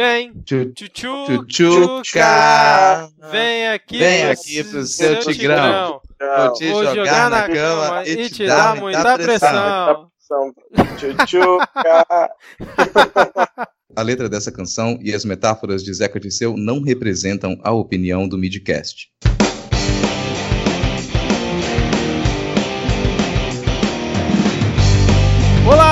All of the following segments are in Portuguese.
Vem, Tchu- tchutchu, Tchutchuca. Vem aqui, Vem pro aqui pro seu tigrão. Vou te Vou jogar na cama e te dar muita pressão. pressão. Tchutchuca. A letra dessa canção e as metáforas de Zeca Disseu não representam a opinião do Midcast.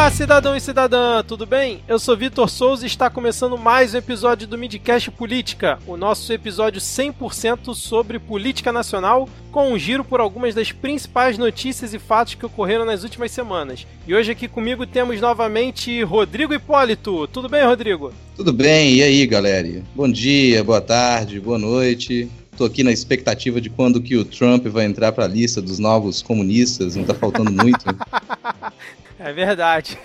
Olá, cidadão e cidadã, tudo bem? Eu sou Vitor Souza e está começando mais um episódio do Midcast Política, o nosso episódio 100% sobre política nacional, com um giro por algumas das principais notícias e fatos que ocorreram nas últimas semanas. E hoje aqui comigo temos novamente Rodrigo Hipólito. Tudo bem, Rodrigo? Tudo bem? E aí, galera? Bom dia, boa tarde, boa noite. Tô aqui na expectativa de quando que o Trump vai entrar para a lista dos novos comunistas, não tá faltando muito. É verdade.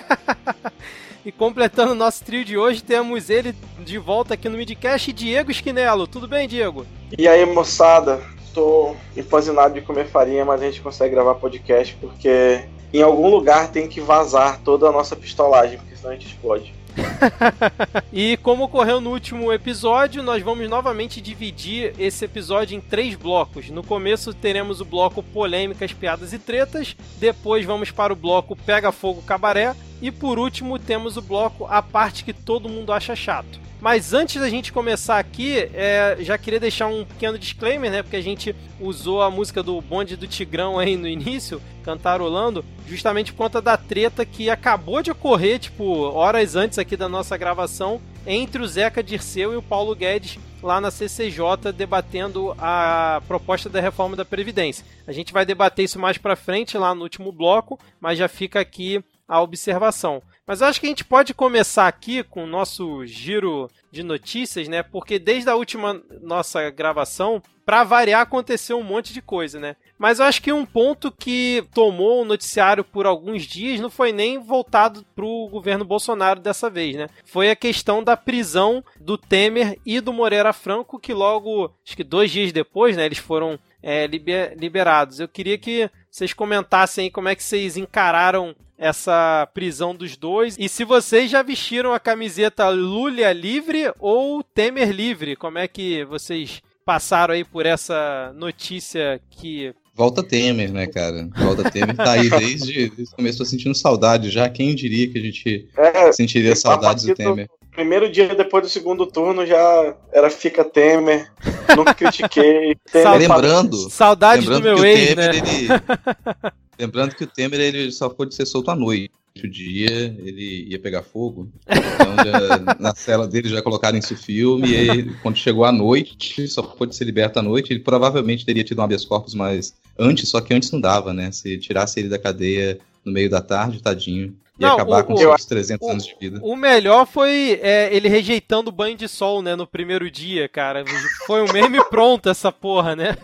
e completando o nosso trio de hoje, temos ele de volta aqui no Midcast, Diego Esquinelo. Tudo bem, Diego? E aí, moçada? Tô empanzinado de comer farinha, mas a gente consegue gravar podcast porque em algum lugar tem que vazar toda a nossa pistolagem, porque senão a gente explode. E como ocorreu no último episódio, nós vamos novamente dividir esse episódio em três blocos. No começo teremos o bloco Polêmicas, Piadas e Tretas, depois vamos para o bloco Pega Fogo Cabaré e por último temos o bloco A Parte que Todo Mundo Acha Chato. Mas antes da gente começar aqui, é, já queria deixar um pequeno disclaimer, né? Porque a gente usou a música do Bonde do Tigrão aí no início, cantarolando, justamente por conta da treta que acabou de ocorrer, tipo, horas antes aqui da nossa gravação, entre o Zeca Dirceu e o Paulo Guedes lá na CCJ debatendo a proposta da reforma da Previdência. A gente vai debater isso mais pra frente lá no último bloco, mas já fica aqui a observação. Mas eu acho que a gente pode começar aqui com o nosso giro de notícias, né? Porque desde a última nossa gravação, para variar, aconteceu um monte de coisa, né? Mas eu acho que um ponto que tomou o noticiário por alguns dias não foi nem voltado pro governo Bolsonaro dessa vez, né? Foi a questão da prisão do Temer e do Moreira Franco, que logo, acho que dois dias depois, né? Eles foram é, liber- liberados. Eu queria que vocês comentassem aí como é que vocês encararam essa prisão dos dois e se vocês já vestiram a camiseta Lula livre ou Temer livre, como é que vocês passaram aí por essa notícia que Volta Temer, né, cara? Volta Temer tá aí desde, desde o começo, tô sentindo saudade já. Quem diria que a gente É, sentiria saudades do do- Temer? primeiro dia depois do segundo turno já era fica Temer, nunca critiquei. Temer Lembrando, saudades do lembrando meu que ex, o né? Temer, ele... Lembrando que o Temer ele só pôde ser solto à noite. O dia ele ia pegar fogo. Então, já- na cela dele já colocaram isso filme. E quando chegou à noite, só pôde ser liberto à noite. Ele provavelmente teria tido um habeas corpus mais antes, só que antes não dava, né? Se tirasse ele da cadeia no meio da tarde, tadinho. Ia Não, acabar o- com o- seus 300 o- anos de vida. O melhor foi é, ele rejeitando o banho de sol, né, no primeiro dia, cara. Foi um meme pronto essa porra, né?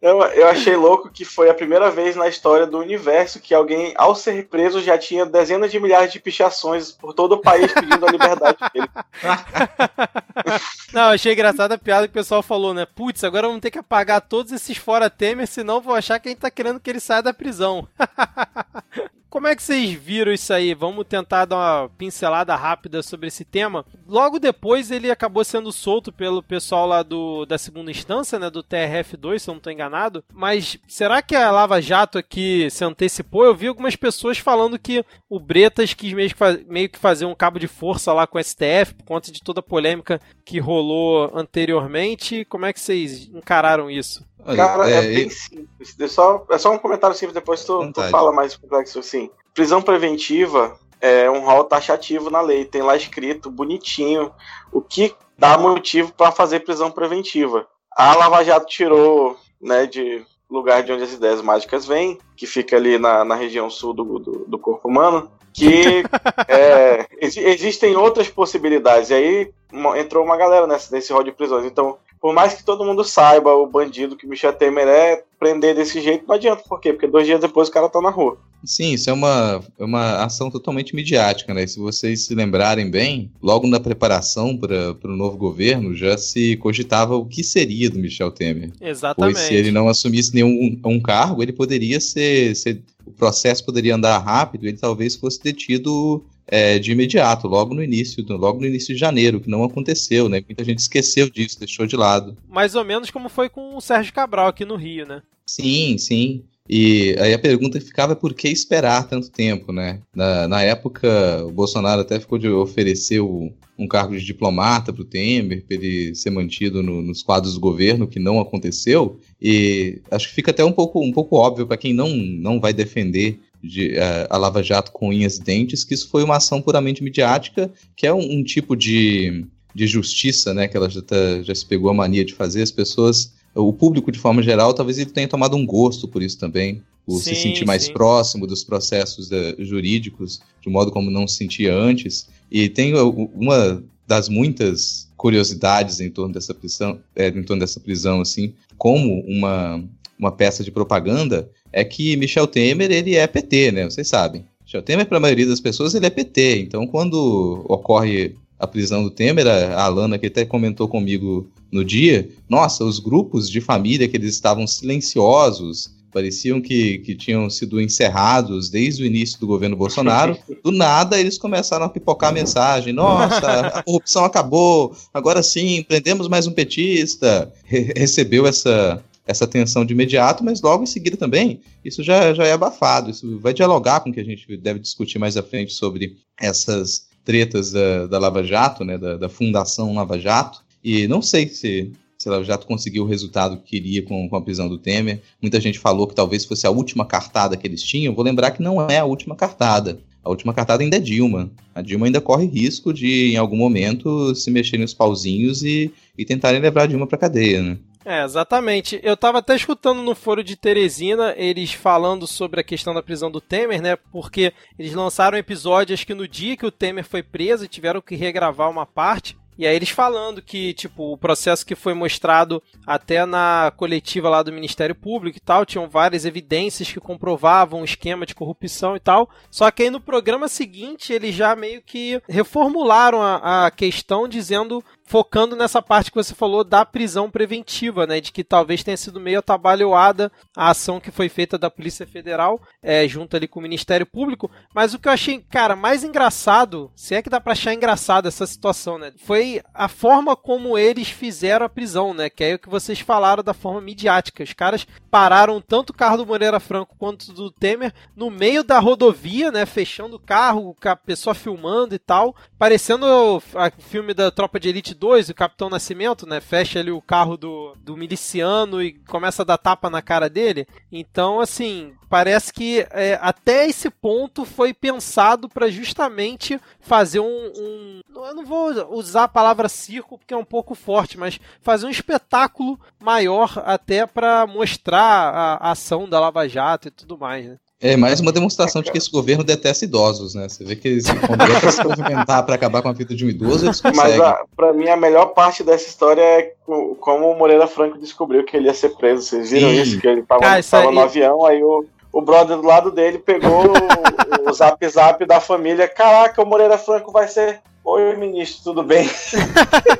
Eu, eu achei louco que foi a primeira vez na história do universo que alguém, ao ser preso, já tinha dezenas de milhares de pichações por todo o país pedindo a liberdade dele. Não, achei engraçada a piada que o pessoal falou, né? Putz, agora vamos ter que apagar todos esses fora Temer, senão vou achar que a gente tá querendo que ele saia da prisão. Como é que vocês viram isso aí? Vamos tentar dar uma pincelada rápida sobre esse tema. Logo depois ele acabou sendo solto pelo pessoal lá do, da segunda instância, né, do TRF2, se eu não estou enganado. Mas será que a Lava Jato aqui se antecipou? Eu vi algumas pessoas falando que o Bretas quis meio que, meio que fazer um cabo de força lá com o STF por conta de toda a polêmica que rolou anteriormente. Como é que vocês encararam isso? Olha, Cara, é, é, bem simples. É só, é só um comentário simples, depois tu, tu fala mais complexo assim. Prisão preventiva é um rol taxativo na lei. Tem lá escrito, bonitinho, o que dá motivo para fazer prisão preventiva. A Lava Jato tirou né, de lugar de onde as ideias mágicas vêm, que fica ali na, na região sul do, do, do corpo humano, que é, exi- existem outras possibilidades. E aí entrou uma galera nessa, nesse rol de prisões. Então, por mais que todo mundo saiba o bandido que Michel Temer é, prender desse jeito não adianta. Por quê? Porque dois dias depois o cara tá na rua. Sim, isso é uma, é uma ação totalmente midiática, né? Se vocês se lembrarem bem, logo na preparação para o novo governo já se cogitava o que seria do Michel Temer. Exatamente. Pois se ele não assumisse nenhum um cargo, ele poderia ser, ser- O processo poderia andar rápido, ele talvez fosse detido é, de imediato, logo no início, logo no início de janeiro, que não aconteceu, né? Muita gente esqueceu disso, deixou de lado. Mais ou menos como foi com o Sérgio Cabral aqui no Rio, né? Sim, sim. E aí a pergunta ficava por que esperar tanto tempo, né? Na, na época, o Bolsonaro até ficou de oferecer o, um cargo de diplomata para o Temer, para ele ser mantido no, nos quadros do governo, que não aconteceu. E acho que fica até um pouco, um pouco óbvio para quem não, não vai defender de, a, a Lava Jato com unhas e dentes, que isso foi uma ação puramente midiática, que é um, um tipo de, de justiça, né? Que ela já, tá, já se pegou a mania de fazer. As pessoas o público de forma geral, talvez ele tenha tomado um gosto por isso também, por sim, se sentir mais sim. próximo dos processos uh, jurídicos, de modo como não se sentia antes. E tem uma das muitas curiosidades em torno dessa prisão, é, em torno dessa prisão, assim, como uma, uma peça de propaganda, é que Michel Temer ele é PT, né? Vocês sabem. Michel Temer, para a maioria das pessoas, ele é PT. Então, quando ocorre a prisão do Temer, a Alana, que até comentou comigo no dia, nossa, os grupos de família que eles estavam silenciosos, pareciam que, que tinham sido encerrados desde o início do governo Bolsonaro. Do nada, eles começaram a pipocar a mensagem: nossa, a corrupção acabou, agora sim, prendemos mais um petista. Re recebeu essa, essa tensão de imediato, mas logo em seguida também, isso já, já é abafado. Isso vai dialogar com o que a gente deve discutir mais à frente sobre essas tretas da, da Lava Jato, né, da, da Fundação Lava Jato. E não sei se, se ela já conseguiu o resultado que queria com, com a prisão do Temer. Muita gente falou que talvez fosse a última cartada que eles tinham. Vou lembrar que não é a última cartada. A última cartada ainda é Dilma. A Dilma ainda corre risco de, em algum momento, se mexerem os pauzinhos e, e tentarem levar a Dilma para cadeia, né? É, exatamente. Eu tava até escutando no foro de Teresina eles falando sobre a questão da prisão do Temer, né? Porque eles lançaram episódio, acho que no dia que o Temer foi preso, tiveram que regravar uma parte. E aí eles falando que, tipo, o processo que foi mostrado até na coletiva lá do Ministério Público e tal, tinham várias evidências que comprovavam o esquema de corrupção e tal. Só que aí no programa seguinte eles já meio que reformularam a, a questão dizendo focando nessa parte que você falou da prisão preventiva, né? De que talvez tenha sido meio atabalhoada a ação que foi feita da Polícia Federal, é, junto ali com o Ministério Público. Mas o que eu achei, cara, mais engraçado, se é que dá pra achar engraçado essa situação, né? Foi a forma como eles fizeram a prisão, né? Que é o que vocês falaram da forma midiática. Os caras pararam tanto o carro do Moreira Franco quanto do Temer no meio da rodovia, né? Fechando o carro, a pessoa filmando e tal. Parecendo o filme da Tropa de Elite 2, o Capitão Nascimento, né? Fecha ali o carro do, do miliciano e começa a dar tapa na cara dele. Então, assim, parece que é, até esse ponto foi pensado para justamente fazer um, um, Eu não vou usar a palavra circo porque é um pouco forte, mas fazer um espetáculo maior até para mostrar a, a ação da Lava Jato e tudo mais, né? É mais uma demonstração de que esse governo detesta idosos, né? Você vê que eles, quando é se movimentar para acabar com a vida de um idoso, eles conseguem. Mas para mim a melhor parte dessa história é como o Moreira Franco descobriu que ele ia ser preso. Vocês viram Sim. isso? Que ele estava no avião, aí o, o brother do lado dele pegou o, o zap zap da família. Caraca, o Moreira Franco vai ser. Oi, ministro, tudo bem?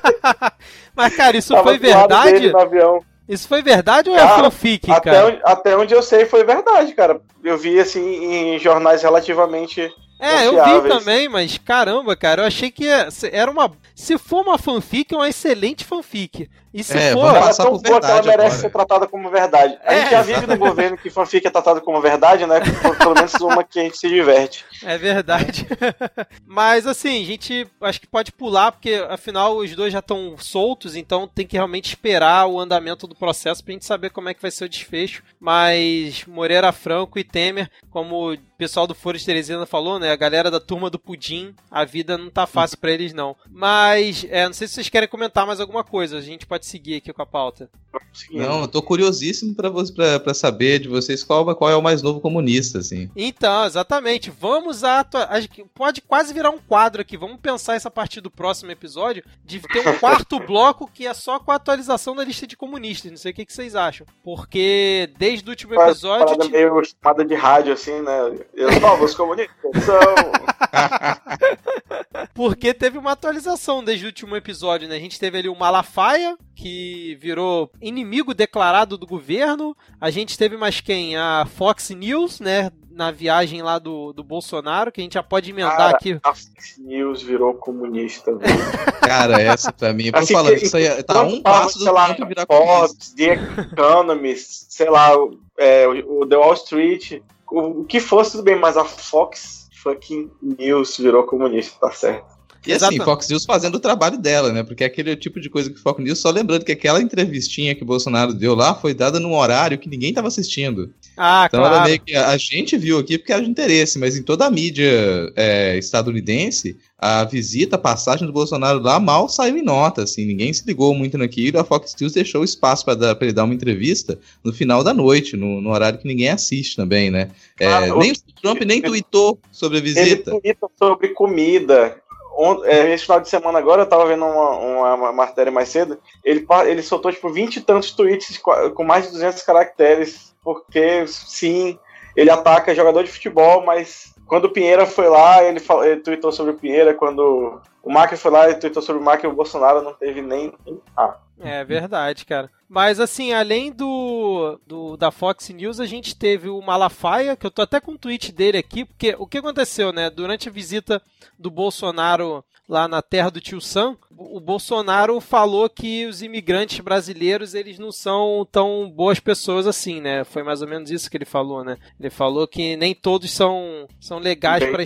Mas, cara, isso Tava foi verdade? Isso foi verdade ou é cara, é fanfic, até cara? Onde, até onde eu sei foi verdade, cara. Eu vi, assim, em jornais relativamente é, eu vi também, mas caramba, cara, eu achei que era uma. Se for uma fanfic, é uma excelente fanfic. E se é, for. Ela é tão boa que ela merece agora. ser tratada como verdade. A é, gente já vive no governo que fanfic é tratada como verdade, né? Pelo menos uma que a gente se diverte. É verdade. mas assim, a gente acho que pode pular, porque afinal os dois já estão soltos, então tem que realmente esperar o andamento do processo pra gente saber como é que vai ser o desfecho. Mas Moreira Franco e Temer, como pessoal do Foro de Teresina falou, né? A galera da turma do Pudim, a vida não tá fácil para eles, não. Mas, é, não sei se vocês querem comentar mais alguma coisa. A gente pode seguir aqui com a pauta. Não, eu tô curiosíssimo para saber de vocês qual, qual é o mais novo comunista, assim. Então, exatamente. Vamos a. Pode quase virar um quadro aqui. Vamos pensar essa partir do próximo episódio de ter um quarto bloco que é só com a atualização da lista de comunistas. Não sei o que, que vocês acham. Porque desde o último episódio. Parada meio chamada de rádio, assim, né? Os novos comunistas são. Porque teve uma atualização desde o último episódio, né? A gente teve ali o Malafaia, que virou inimigo declarado do governo. A gente teve mais quem? A Fox News, né? Na viagem lá do, do Bolsonaro, que a gente já pode emendar Cara, aqui. A Fox News virou comunista. Cara, essa pra mim, eu Assim, falando, que- isso aí tá Quando um passo do sei lá, virar comunista. Fox, The Economist, sei lá, é, o o The Wall Street, o, que fosse tudo bem, mas a Fox fucking News virou comunista, tá certo. E assim, Exato. Fox News fazendo o trabalho dela, né? Porque é aquele tipo de coisa que Fox News, só lembrando que aquela entrevistinha que o Bolsonaro deu lá foi dada num horário que ninguém tava assistindo. Ah, Então era claro. meio que a gente viu aqui porque era de interesse, mas em toda a mídia é, estadunidense, a visita, a passagem do Bolsonaro lá mal saiu em nota, assim, ninguém se ligou muito naquilo, a Fox News deixou espaço para ele dar uma entrevista no final da noite, no, no horário que ninguém assiste também, né? É, Ah, nem o Trump nem tweetou sobre a Ele visita. tuita sobre comida. É, Esse final de semana agora, eu tava vendo uma, uma- matéria mais cedo, ele, ele soltou tipo 20 e tantos tweets com mais de 200 caracteres, porque sim, ele ataca jogador de futebol, mas quando o Pinheira foi lá, ele, fal- ele tweetou sobre o Pinheira, quando o Macri foi lá, ele tweetou sobre o Macri, o Bolsonaro não teve nem... Ah, É verdade, cara. Mas assim, além do, do da Fox News, a gente teve o Malafaia, que eu tô até com um tweet dele aqui, porque o que aconteceu, né? Durante a visita do Bolsonaro lá na terra do tio Sam, o Bolsonaro falou que os imigrantes brasileiros eles não são tão boas pessoas assim, né? Foi mais ou menos isso que ele falou, né? Ele falou que nem todos são, são legais para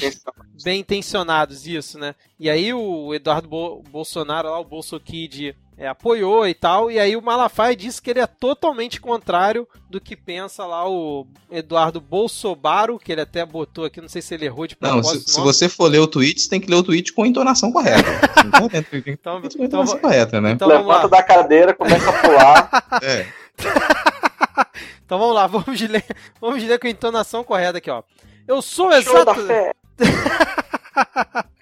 bem intencionados, isso, né? E aí o Eduardo Bo- Bolsonaro lá, o Bolso Kid, é, apoiou e tal, e aí o Malafaia disse que ele é totalmente contrário do que pensa lá o Eduardo Bolsonaro, que ele até botou aqui, não sei se ele errou de Não, propósito. se, se nome. você for ler o tweet, você tem que ler o tweet com a entonação correta. Não tá lendo o tweet Então, com a então, entonação correta, né? então vamos Levanta lá. da cadeira, começa a pular. É. Então vamos lá, vamos ler, vamos ler com a entonação correta aqui, ó. Eu sou Show da exato.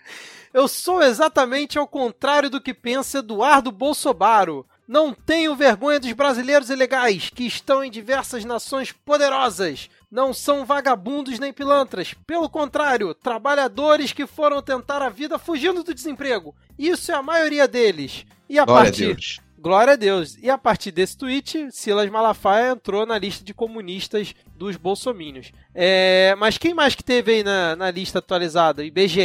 Eu sou exatamente ao contrário do que pensa Eduardo Bolsonaro. Não tenho vergonha dos brasileiros ilegais que estão em diversas nações poderosas. Não são vagabundos nem pilantras. Pelo contrário, trabalhadores que foram tentar a vida fugindo do desemprego. Isso é a maioria deles. E a Glória partir. Glória a Deus. E a partir desse tweet, Silas Malafaia entrou na lista de comunistas dos bolsomínios. É, mas quem mais que teve aí na, na lista atualizada? IBGE,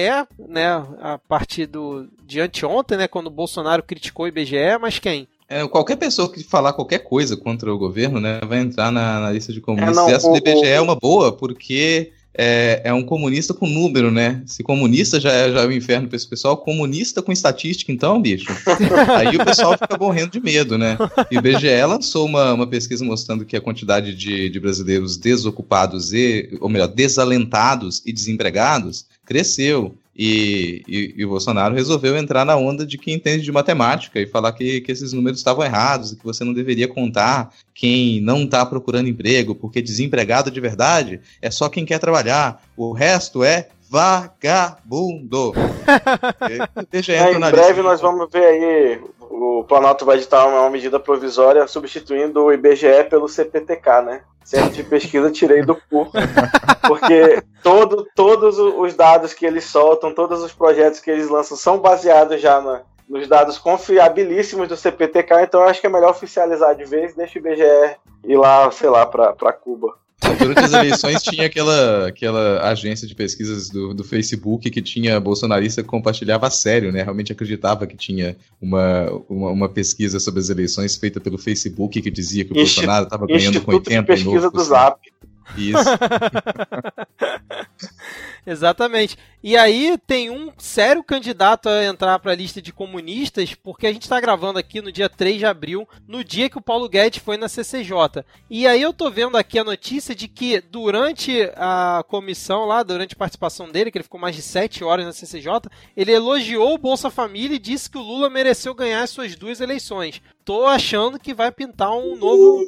né? A partir do, de anteontem, né? Quando o Bolsonaro criticou o IBGE, mas quem? É, qualquer pessoa que falar qualquer coisa contra o governo, né, vai entrar na, na lista de comunistas. É, não, e essa o- do IBGE é o- uma boa, porque é, é um comunista com número, né? Se comunista já é, já é o inferno pra esse pessoal, comunista com estatística, então, bicho. Aí o pessoal fica morrendo de medo, né? E o IBGE lançou uma, uma pesquisa mostrando que a quantidade de, de brasileiros desocupados e, ou melhor, desalentados e desempregados cresceu. E, e, e o Bolsonaro resolveu entrar na onda de quem entende de matemática e falar que, que esses números estavam errados que você não deveria contar quem não está procurando emprego, porque desempregado de verdade é só quem quer trabalhar. O resto é vagabundo. IBGE É, em breve nós vamos ver aí. O Planalto vai editar uma medida provisória substituindo o IBGE pelo CPTK, né? Centro de pesquisa tirei do cu. Porque todo, todos os dados que eles soltam, todos os projetos que eles lançam são baseados já na- nos dados confiabilíssimos do CPTK, então eu acho que é melhor oficializar de vez, deixa o IBGE ir lá, sei lá, pra Cuba. Durante as eleições tinha aquela, aquela agência de pesquisas do, do Facebook que tinha bolsonarista que compartilhava a sério, né? Realmente acreditava que tinha uma, uma, uma pesquisa sobre as eleições feita pelo Facebook que dizia que o Insti- Bolsonaro estava ganhando com Instituto de 80 e Pesquisa novo, do assim. Zap. Isso. Exatamente. E aí tem um sério candidato a entrar para a lista de comunistas, porque a gente está gravando aqui no dia 3 de abril, no dia que o Paulo Guedes foi na CCJ. E aí eu tô vendo aqui a notícia de que durante a comissão lá, durante a participação dele, que ele ficou mais de 7 horas na CCJ, ele elogiou o Bolsa Família e disse que o Lula mereceu ganhar as suas duas eleições. Tô achando que vai pintar um novo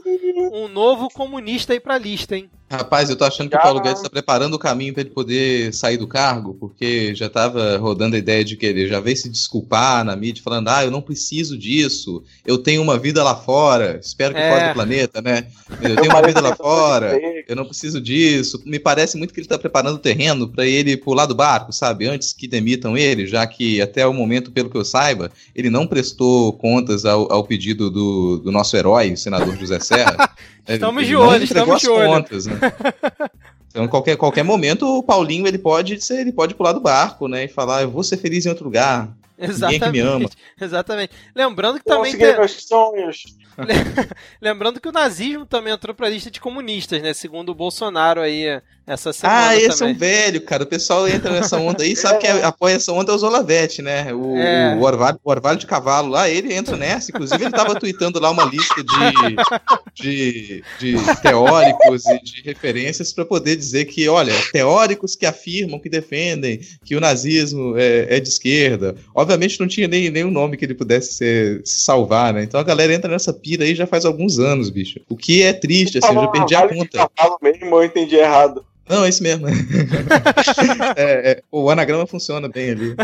um novo comunista aí pra lista, hein? Rapaz, eu tô achando que o Paulo Guedes está preparando o caminho para ele poder sair do cargo, porque já estava rodando a ideia de que ele já veio se desculpar na mídia, falando: ah, eu não preciso disso, eu tenho uma vida lá fora, espero que É. fora do planeta, né? Eu tenho uma vida lá fora. eu não preciso disso. Me parece muito que ele está preparando o terreno para ele pular do barco, sabe? Antes que demitam ele, já que até o momento, pelo que eu saiba, ele não prestou contas ao, ao pedido do, do, nosso herói, o senador José Serra. estamos ele de olho, estamos de olho. Contas, né? Então, qualquer, qualquer momento, o Paulinho ele pode, ele pode pular do barco, né? E falar, eu vou ser feliz em outro lugar. Exatamente. Ninguém que me ama. Exatamente. Lembrando que também. Tem... meus sonhos. Lembrando que o nazismo também entrou pra lista de comunistas, né? Segundo o Bolsonaro aí, essa semana. Ah, esse também. é um velho, cara. O pessoal entra nessa onda aí, sabe que apoia essa onda é o Zolavete, né? O, é. o, Orvalho, o Orvalho de Cavalo lá, ele entra nessa. Inclusive, ele tava tweetando lá uma lista de, de, de teóricos e de referências para poder dizer que, olha, teóricos que afirmam, que defendem que o nazismo é, é de esquerda. Obviamente não tinha nem, nem um nome que ele pudesse ser, se salvar, né? Então a galera entra nessa pira aí já faz alguns anos, bicho. O que é triste, assim, eu já perdi a conta. Cavalo mesmo, eu entendi errado. Não, é isso mesmo. é, é, o anagrama funciona bem ali.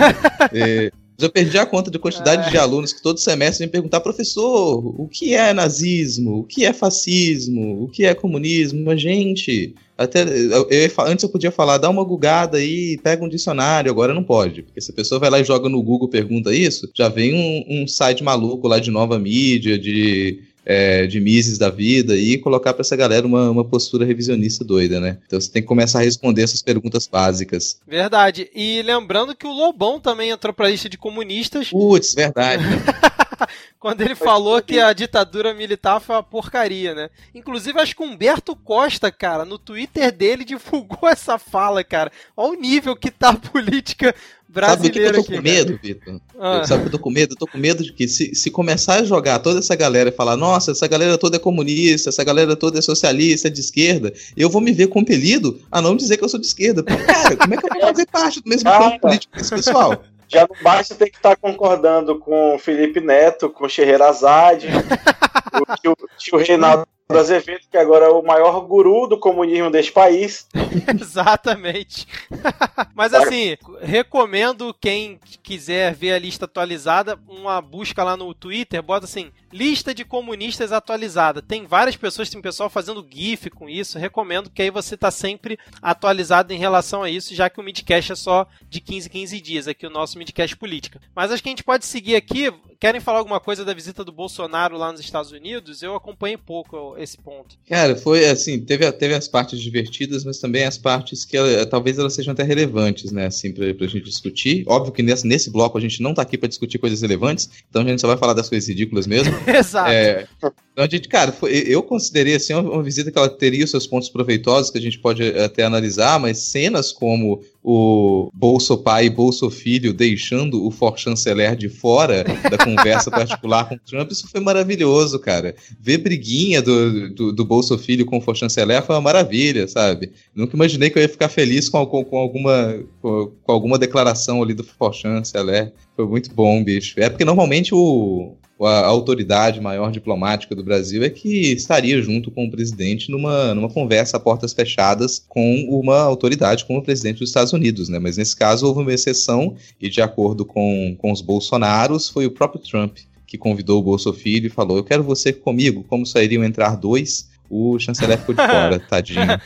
É, já perdi a conta de quantidade de alunos que todo semestre vem perguntar, professor, o que é nazismo? O que é fascismo? O que é comunismo? Mas, gente, até eu, eu, antes eu podia falar, dá uma gugada aí, pega um dicionário, agora não pode. Porque se a pessoa vai lá e joga no Google pergunta isso, já vem um, um site maluco lá de nova mídia, de é, de Mises da vida e colocar para essa galera uma, uma postura revisionista doida, né? Então você tem que começar a responder essas perguntas básicas. Verdade. E lembrando que o Lobão também entrou para a lista de comunistas. Putz, verdade. quando ele falou que a ditadura militar foi uma porcaria, né? Inclusive, acho que o Humberto Costa, cara, no Twitter dele divulgou essa fala, cara. Olha o nível que tá a política brasileira Sabe o que, eu tô com medo, Vitor? Ah. Sabe o que eu tô com medo? Eu tô com medo de que se, se começar a jogar toda essa galera e falar, nossa, essa galera toda é comunista, essa galera toda é socialista, é de esquerda, eu vou me ver compelido a não dizer que eu sou de esquerda. Cara, como é que eu vou fazer parte do mesmo campo político desse pessoal? Já não basta ter que estar tá concordando com o Felipe Neto, com o Scheherazade, o tio, tio Reinaldo Azevedo, que agora é o maior guru do comunismo desse país. Exatamente. Mas assim, recomendo quem quiser ver a lista atualizada, uma busca lá no Twitter, bota assim, lista de comunistas atualizada. Tem várias pessoas, tem pessoal fazendo GIF com isso. Recomendo que aí você tá sempre atualizado em relação a isso, já que o Midcast é só de 15 15 dias, aqui o nosso Midcast Política. Mas acho que a gente pode seguir aqui. Querem falar alguma coisa da visita do Bolsonaro lá nos Estados Unidos? Eu acompanhei pouco esse ponto. Cara, foi assim, teve, teve as partes divertidas, mas também as partes que ela, talvez elas sejam até relevantes, né, assim, pra, pra gente discutir. Óbvio que nesse, nesse bloco a gente não tá aqui para discutir coisas relevantes, então a gente só vai falar das coisas ridículas mesmo. Exato. É, então, a gente, cara, foi, eu considerei assim uma, uma, visita que ela teria os seus pontos proveitosos que a gente pode até analisar, mas cenas como o Bolso Pai e Bolso Filho deixando o For Chanceler de fora da conversa particular com o Trump, isso foi maravilhoso, cara. Ver briguinha do, do, do Bolso Filho com o For Chanceler foi uma maravilha, sabe? Nunca imaginei que eu ia ficar feliz com, com, com alguma, com, com, alguma declaração ali do For Chanceler. Foi muito bom, bicho. É porque normalmente o, a autoridade maior diplomática do Brasil é que estaria junto com o presidente numa, numa conversa a portas fechadas com uma autoridade como o presidente dos Estados Unidos, né? Mas nesse caso houve uma exceção e de acordo com, com os Bolsonaros foi o próprio Trump que convidou o Bolso Filho e falou: Eu quero você comigo, como sairiam entrar dois, o chanceler ficou de fora, tadinho.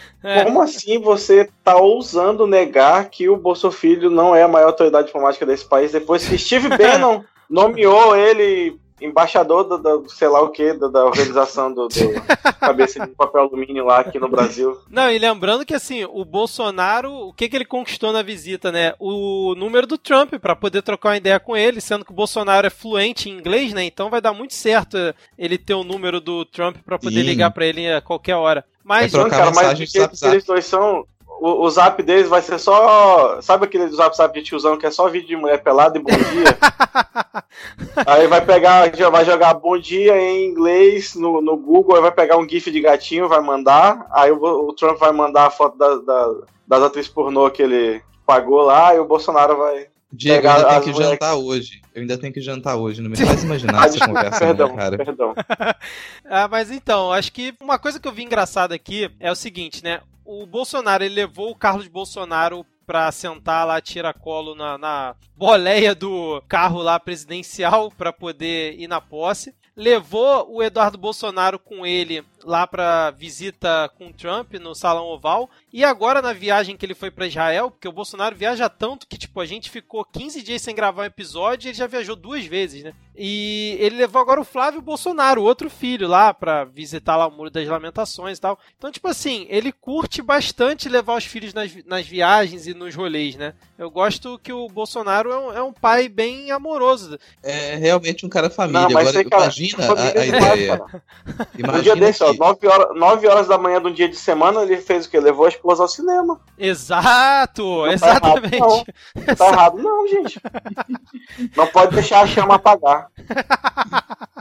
Como assim você tá ousando negar que o Bolso Filho não é a maior autoridade diplomática desse país depois que Steve Bannon nomeou ele embaixador do, do, sei lá o que, da, da organização do, do cabeça de papel alumínio lá aqui no Brasil. Não, e lembrando que assim, o Bolsonaro, o que, que ele conquistou na visita, né? O número do Trump para poder trocar uma ideia com ele, sendo que o Bolsonaro é fluente em inglês, né? Então vai dar muito certo ele ter o número do Trump para poder Sim. ligar para ele a qualquer hora. Mas, trocar cara, mas eles dois são o, o, zap deles vai ser só. Sabe aquele zap zap de tiozão que é só vídeo de mulher pelada e bom dia? aí vai pegar, vai jogar bom dia em inglês no, no Google, aí vai pegar um GIF de gatinho, vai mandar. Aí o, o Trump vai mandar a foto da, da, das atrizes pornô que ele pagou lá e o Bolsonaro vai. Diego, eu ainda tenho que mulheres... jantar hoje. Eu ainda tenho que jantar hoje. Não me faz imaginar essa conversa, perdão, não, cara. Perdão. ah, mas então, acho que uma coisa que eu vi engraçada aqui é o seguinte, né? O Bolsonaro ele levou o Carlos Bolsonaro para sentar lá tiracolo na, na boleia do carro lá presidencial para poder ir na posse. Levou o Eduardo Bolsonaro com ele lá para visita com Trump no Salão Oval e agora na viagem que ele foi para Israel, porque o Bolsonaro viaja tanto que tipo a gente ficou 15 dias sem gravar um episódio, e ele já viajou duas vezes, né? E ele levou agora o Flávio Bolsonaro, o outro filho lá para visitar lá o Muro das Lamentações e tal. Então, tipo assim, ele curte bastante levar os filhos nas, nas viagens e nos rolês, né? Eu gosto que o Bolsonaro é um, é um pai bem amoroso. É realmente um cara família. Não, Agora, imagina a, a ideia. Imagina um dia desse, ó, 9 horas, 9 horas da manhã de um dia de semana, ele fez o quê? Levou a esposa ao cinema. Exato, não exatamente. Tá errado, não. Tá errado, não, gente. não pode deixar a chama apagar.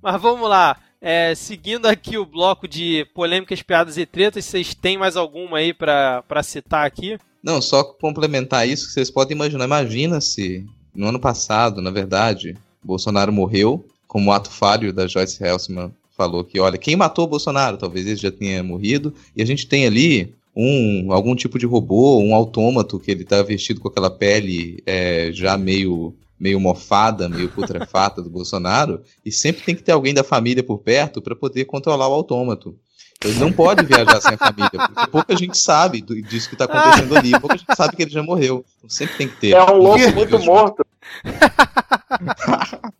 Mas vamos lá. É, seguindo aqui o bloco de polêmicas, piadas e tretas, vocês têm mais alguma aí para citar aqui? Não, só complementar isso, que vocês podem imaginar. Imagina se no ano passado, na verdade, Bolsonaro morreu, como ato falho da Joyce Helsman falou que, olha, quem matou o Bolsonaro? Talvez ele já tenha morrido. E a gente tem ali um algum tipo de robô, um autômato que ele está vestido com aquela pele é, já meio meio mofada, meio putrefata do Bolsonaro, e sempre tem que ter alguém da família por perto para poder controlar o autômato. Ele não pode viajar sem a família, porque pouca gente sabe do, disso que está acontecendo ali, pouca gente sabe que ele já morreu. Então sempre tem que ter. É um louco muito morto.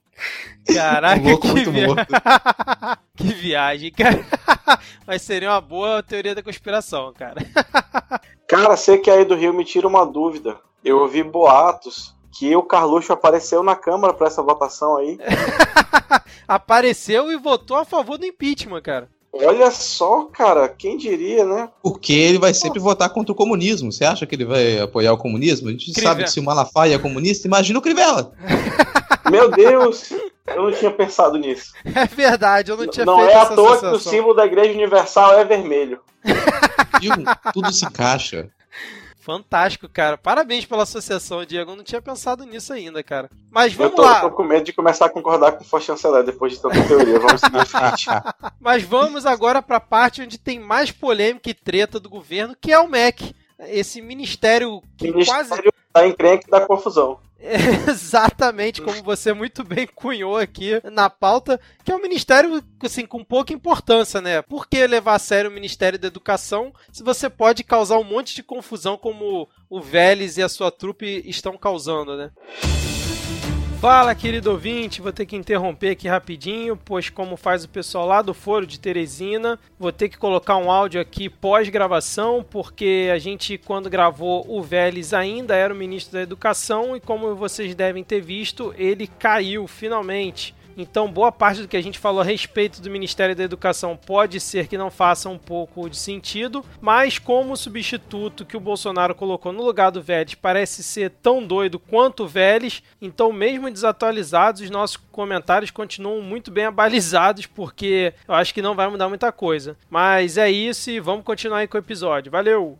Caraca, um louco que muito vi... morto. que viagem, cara. Mas seria uma boa teoria da conspiração, cara. cara, você que é aí do Rio me tira uma dúvida. Eu ouvi boatos que o Carluxo apareceu na Câmara para essa votação aí. apareceu e votou a favor do impeachment, cara. Olha só, cara, quem diria, né? Porque ele vai sempre votar contra o comunismo. Você acha que ele vai apoiar o comunismo? A gente Crivella. sabe que se o Malafaia é comunista, imagina o Crivella. Meu Deus, eu não tinha pensado nisso. É verdade, eu não tinha Não é à toa que o símbolo da Igreja Universal é vermelho. Tudo se encaixa. Fantástico, cara. Parabéns pela associação, Diego. Eu não tinha pensado nisso ainda, cara. Mas vamos eu tô, lá. Eu tô com medo de começar a concordar com o For Chanceler depois de tanta teoria. Vamos seguir em frente. Mas vamos agora para a parte onde tem mais polêmica e treta do governo, que é o MEC. Esse ministério que ministério quase. Tá encrenque da confusão. exatamente como você muito bem cunhou aqui na pauta, que é um ministério assim com pouca importância, né? Por que levar a sério o Ministério da Educação se você pode causar um monte de confusão como o Vélez e a sua trupe estão causando, né? Fala, querido ouvinte, vou ter que interromper aqui rapidinho, pois como faz o pessoal lá do Foro de Teresina, vou ter que colocar um áudio aqui pós-gravação, porque a gente, quando gravou o Vélez, ainda era o ministro da Educação, e como vocês devem ter visto, ele caiu finalmente. Então, boa parte do que a gente falou a respeito do Ministério da Educação pode ser que não faça um pouco de sentido, mas como o substituto que o Bolsonaro colocou no lugar do Vélez parece ser tão doido quanto o Vélez, então, mesmo desatualizados, os nossos comentários continuam muito bem abalizados, porque eu acho que não vai mudar muita coisa. Mas é isso e vamos continuar aí com o episódio. Valeu!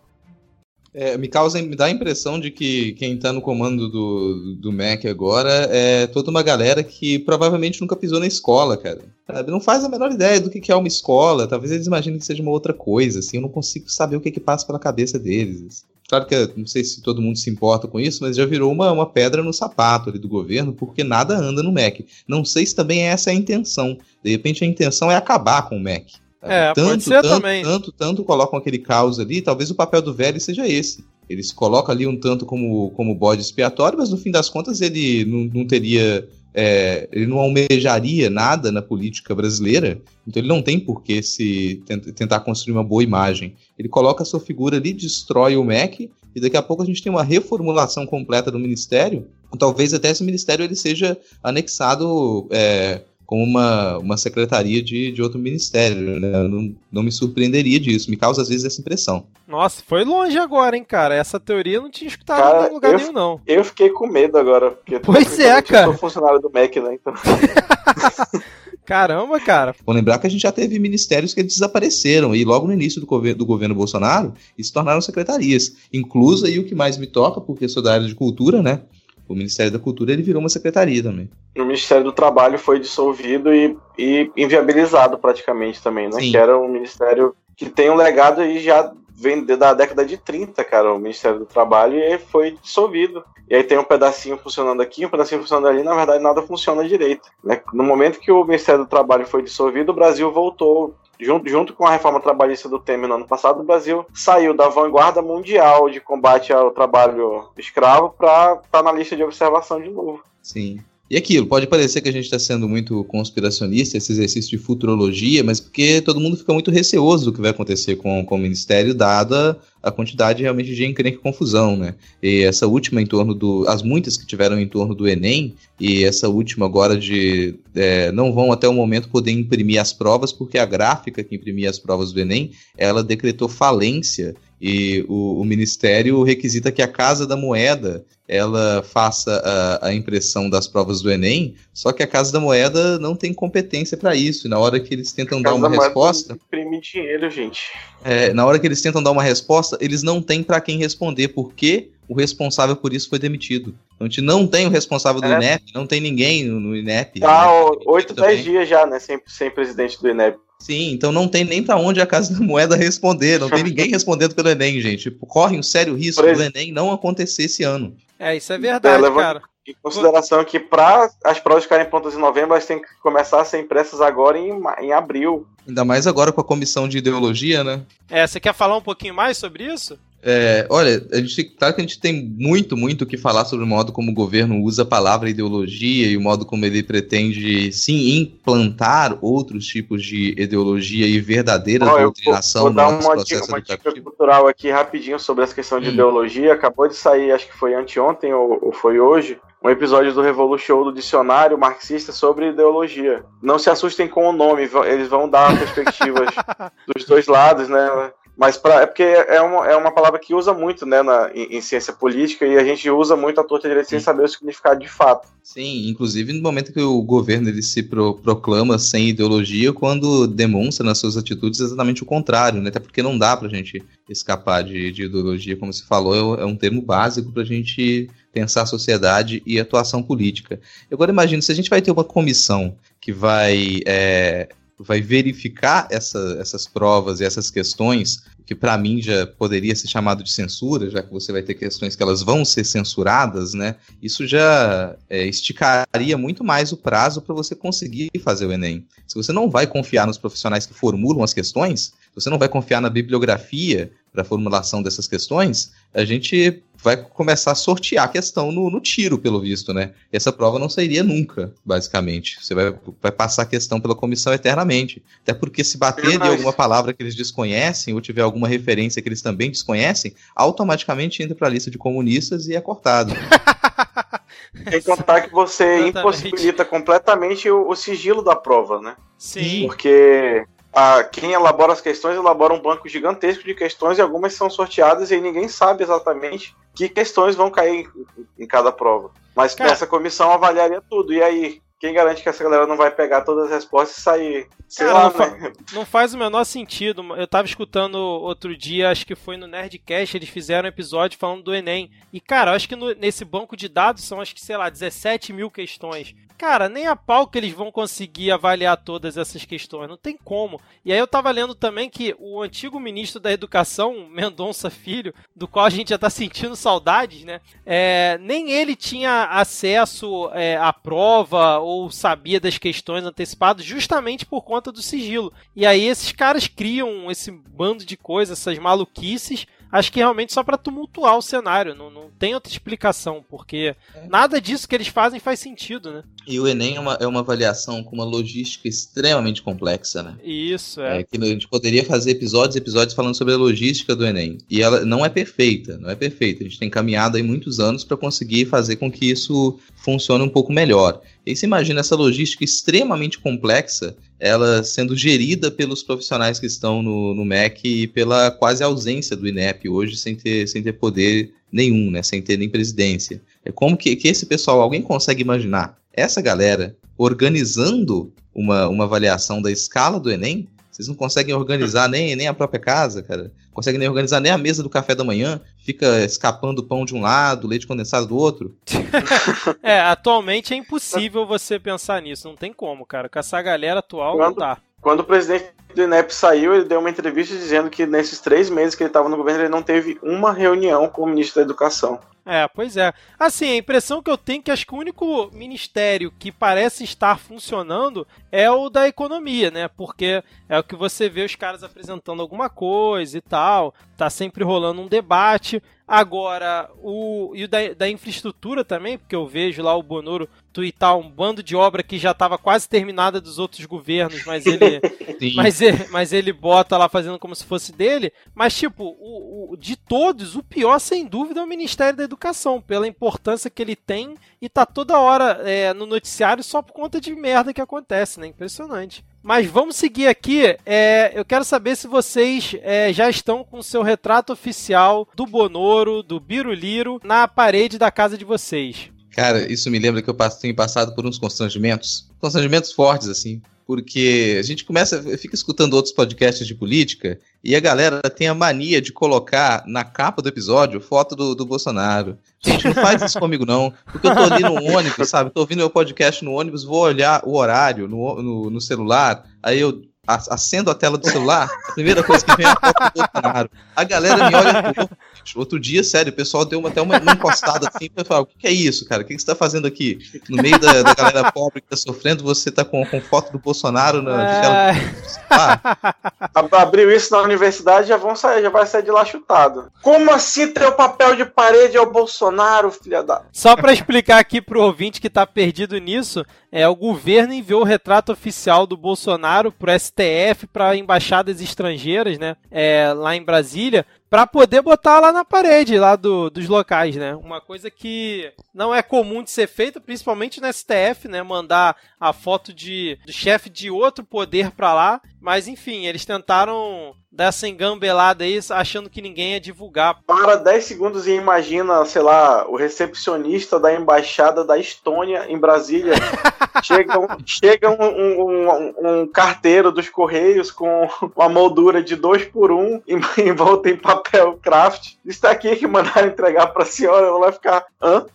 É, me causa, me dá a impressão de que quem está no comando do, do Mac agora é toda uma galera que provavelmente nunca pisou na escola, cara. Sabe? Não faz a menor ideia do que é uma escola. Talvez eles imaginem que seja uma outra coisa, assim. Eu não consigo saber o que, que passa pela cabeça deles. Claro que não sei se todo mundo se importa com isso, mas já virou uma, uma pedra no sapato ali do governo, porque nada anda no Mac. Não sei se também essa é a intenção. De repente a intenção é acabar com o Mac. É, tanto, pode ser tanto, também. Tanto, tanto colocam aquele caos ali, talvez o papel do velho seja esse. Ele se coloca ali um tanto como, como bode expiatório, mas no fim das contas ele não, não teria. É, ele não almejaria nada na política brasileira, então ele não tem por que se tentar construir uma boa imagem. Ele coloca a sua figura ali, destrói o MEC, e daqui a pouco a gente tem uma reformulação completa do ministério. Talvez até esse ministério ele seja anexado é, como uma, uma secretaria de, de outro ministério. Né? Não, não me surpreenderia disso, me causa às vezes essa impressão. Nossa, foi longe agora, hein, cara? Essa teoria eu não tinha escutado cara, em lugar eu, nenhum, não. Eu fiquei com medo agora. Porque pois é, cara. Eu sou funcionário do MEC, né? Então... Caramba, cara. Vou lembrar que a gente já teve ministérios que desapareceram e logo no início do, governo, do governo Bolsonaro e se tornaram secretarias. Incluso aí o que mais me toca, porque sou da área de cultura, né? O Ministério da Cultura ele virou uma secretaria também. O Ministério do Trabalho foi dissolvido e, e inviabilizado praticamente também, né? Sim. Que era um ministério que tem um legado aí já vem da década de 30, cara, o Ministério do Trabalho, e foi dissolvido. E aí tem um pedacinho funcionando aqui, um pedacinho funcionando ali, na verdade nada funciona direito. Né? No momento que o Ministério do Trabalho foi dissolvido, o Brasil voltou junto, junto com a reforma trabalhista do Temer no ano passado, o Brasil saiu da vanguarda mundial de combate ao trabalho escravo para estar tá na lista de observação de novo. Sim. E aquilo, pode parecer que a gente está sendo muito conspiracionista, esse exercício de futurologia, mas porque todo mundo fica muito receoso do que vai acontecer com, com o Ministério, dada a quantidade realmente de encrenca e confusão, né? E essa última em torno do. As muitas que tiveram em torno do Enem, e essa última agora de. É, não vão até o momento poder imprimir as provas, porque a gráfica que imprimia as provas do Enem, ela decretou falência e o, o, Ministério requisita que a Casa da Moeda ela faça a, a, impressão das provas do Enem, só que a Casa da Moeda não tem competência para isso. E na hora que eles tentam dar uma resposta. Imprime dinheiro, gente. É, na hora que eles tentam dar uma resposta, eles não têm para quem responder, porque o responsável por isso foi demitido. Então a gente não tem o responsável do é. INEP, não tem ninguém no, no INEP. Tá, oito, dez dias já, né? Sem, sem presidente do INEP. Sim, então não tem nem para onde a Casa da Moeda responder, não tem ninguém respondendo pelo Enem, gente. Tipo, corre um sério risco do Enem não acontecer esse ano. É, isso é verdade, é, cara. Em consideração que para as provas ficarem prontas em novembro, elas têm que começar a ser impressas agora em, em abril. Ainda mais agora com a comissão de ideologia, né? É, você quer falar um pouquinho mais sobre isso? É, olha, a gente, claro que a gente tem muito, muito o que falar sobre o modo como o governo usa a palavra ideologia e o modo como ele pretende, sim, implantar outros tipos de ideologia e verdadeira oh, doutrinação vou, vou dar uma dica, uma dica cultural aqui rapidinho sobre essa questão de hum. ideologia. Acabou de sair, acho que foi anteontem ou, ou foi hoje, um episódio do Revolution do dicionário marxista sobre ideologia. Não se assustem com o nome, eles vão dar perspectivas dos dois lados, né? Mas pra, é porque é uma, é uma palavra que usa muito né, na, em, em ciência política e a gente usa muito a torta direita sem saber o significado de fato. Sim, inclusive no momento que o governo ele se pro, proclama sem ideologia, quando demonstra nas suas atitudes exatamente o contrário, né? até porque não dá para a gente escapar de, de, ideologia, como se falou, é, é um termo básico para a gente pensar a sociedade e atuação política. Agora imagine se a gente vai ter uma comissão que vai é, vai verificar essa, essas provas e essas questões, que para mim já poderia ser chamado de censura, já que você vai ter questões que elas vão ser censuradas, né? Isso já é, esticaria muito mais o prazo para você conseguir fazer o Enem. Se você não vai confiar nos profissionais que formulam as questões, você não vai confiar na bibliografia para a formulação dessas questões, a gente vai começar a sortear a questão no, no, tiro, pelo visto, né? Essa prova não sairia nunca, basicamente. Você vai, vai passar a questão pela comissão eternamente. Até porque se bater em alguma palavra que eles desconhecem, ou tiver alguma referência que eles também desconhecem, automaticamente entra para a lista de comunistas e é cortado. Sem contar que você Exatamente. impossibilita completamente o, o sigilo da prova, né? Sim. Porque a, quem elabora as questões elabora um banco gigantesco de questões e algumas são sorteadas e ninguém sabe exatamente que questões vão cair em, em cada prova. Mas Cara, essa comissão avaliaria tudo. E aí, quem garante que essa galera não vai pegar todas as respostas e sair? Sei Cara, lá, não, fa né? não, faz o menor sentido. Eu tava escutando outro dia, acho que foi no Nerdcast, eles fizeram um episódio falando do Enem. E, cara, acho que no, nesse banco de dados são, acho que, sei lá, 17 mil questões. Cara, nem a pau que eles vão conseguir avaliar todas essas questões, não tem como. E aí eu tava lendo também que o antigo ministro da Educação, Mendonça Filho, do qual a gente já tá sentindo saudades, né? É, nem ele tinha acesso é, à prova ou sabia das questões antecipadas justamente por conta do sigilo. E aí esses caras criam esse bando de coisas, essas maluquices acho que realmente só para tumultuar o cenário, não, não tem outra explicação, porque é. nada disso que eles fazem faz sentido, né? E o Enem é uma, é uma avaliação com uma logística extremamente complexa, né? Isso, é. é. Que a gente poderia fazer episódios e episódios falando sobre a logística do Enem. E ela não é perfeita, não é perfeita. A gente tem caminhado aí muitos anos para conseguir fazer com que isso funcione um pouco melhor. E você imagina essa logística extremamente complexa, ela sendo gerida pelos profissionais que estão no, no MEC e pela quase ausência do INEP hoje, sem ter, sem ter poder nenhum, né? sem ter nem presidência. É como que, que esse pessoal, alguém consegue imaginar essa galera organizando uma, uma avaliação da escala do Enem? Vocês não conseguem organizar nem, nem a própria casa, cara. Conseguem nem organizar nem a mesa do café da manhã. Fica escapando pão de um lado, leite condensado do outro. é, atualmente é impossível você pensar nisso. Não tem como, cara. Com essa galera atual quando, não dá. Quando o presidente do INEP saiu, ele deu uma entrevista dizendo que nesses três meses que ele estava no governo, ele não teve uma reunião com o ministro da Educação. É, pois é. Assim, a impressão que eu tenho é que acho que o único ministério que parece estar funcionando é o da economia, né? Porque é o que você vê os caras apresentando alguma coisa e tal. Tá sempre rolando um debate. Agora, o e o da, da infraestrutura também, porque eu vejo lá o Bonoro tuitar um bando de obra que já estava quase terminada dos outros governos, mas ele, mas ele, mas ele bota lá fazendo como se fosse dele. Mas, tipo, o, o, de todos, o pior, sem dúvida, é o Ministério da Educação, pela importância que ele tem e tá toda hora é, no noticiário só por conta de merda que acontece, né? Impressionante. Mas vamos seguir aqui. É, eu quero saber se vocês é, já estão com o seu retrato oficial do Bonoro, do Biruliro, na parede da casa de vocês. Cara, isso me lembra que eu tenho passado por uns constrangimentos. Constrangimentos fortes, assim porque a gente começa, fica escutando outros podcasts de política e a galera tem a mania de colocar na capa do episódio foto do, do Bolsonaro. Gente, não faz isso comigo não, porque eu tô ali no ônibus, sabe? Tô ouvindo meu podcast no ônibus, vou olhar o horário no, no, no celular, aí eu acendo a tela do celular, a primeira coisa que vem é a foto do Bolsonaro. A galera me olha Outro dia, sério, o pessoal deu uma, até uma, uma encostada assim pra falar: o que, que, é isso, cara? O que, que você tá fazendo aqui? No meio da, da galera pobre que tá sofrendo, você tá com, com foto do Bolsonaro na é... tela. Ah. Abriu isso na universidade, já vão sair, já vai sair de lá chutado. Como assim teu papel de parede é o Bolsonaro, filha da. Só pra explicar aqui pro ouvinte que tá perdido nisso, é, o governo enviou o retrato oficial do Bolsonaro pro STF, para embaixadas estrangeiras, né, é, lá em Brasília, para poder botar lá na parede lá do, dos locais, né? Uma coisa que não é comum de ser feita, principalmente no STF, né? Mandar a foto de, do chefe de outro poder para lá. Mas enfim, eles tentaram dar essa engambelada aí, achando que ninguém ia divulgar. Para 10 segundos e imagina, sei lá, o recepcionista da embaixada da Estônia em Brasília. chega um, chega um, um, um, carteiro dos Correios com uma moldura de 2 por 1 um, envolta em papel craft. Está aqui que mandaram entregar para a senhora. Ela vai ficar, hã?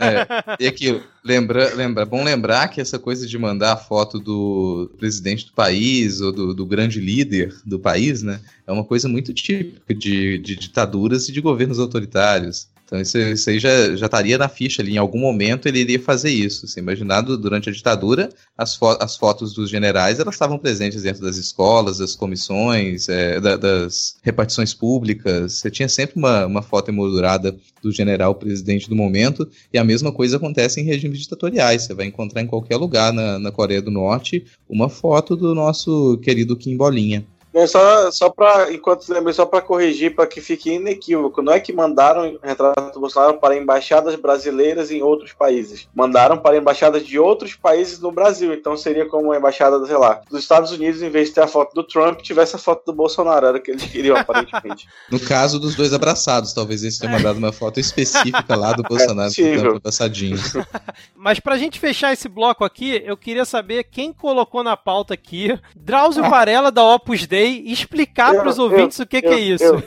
É, e aqui, lembra, lembra, bom lembrar que essa coisa de mandar a foto do presidente do país ou do, do grande líder do país, né, é uma coisa muito típica de, de ditaduras e de governos autoritários. Então isso, isso aí já, já estaria na ficha ali. Em algum momento ele iria fazer isso. Assim, imaginado durante a ditadura, as, fo as fotos dos generais elas estavam presentes dentro das escolas, das comissões, é, da, das repartições públicas. Você tinha sempre uma, uma foto emoldurada do general presidente do momento. E a mesma coisa acontece em regimes ditatoriais. Você vai encontrar em qualquer lugar na, na Coreia do Norte uma foto do nosso querido Kim Bolinha. Não, só, só para, enquanto lembrei, só para corrigir, para que fique inequívoco, não é que mandaram retrato do Bolsonaro para embaixadas brasileiras em outros países. Mandaram para embaixadas de outros países no Brasil. Então seria como a embaixada, sei lá, dos Estados Unidos, em vez de ter a foto do Trump, tivesse a foto do Bolsonaro. Era o que eles queriam, aparentemente. No caso dos dois abraçados, talvez eles tenham mandado uma foto específica lá do é Bolsonaro é abraçadinho. Mas pra gente fechar esse bloco aqui, eu queria saber quem colocou na pauta aqui Drauzio Varela da Opus Dei e explicar para os ouvintes eu, o que, eu, que é isso. Eu,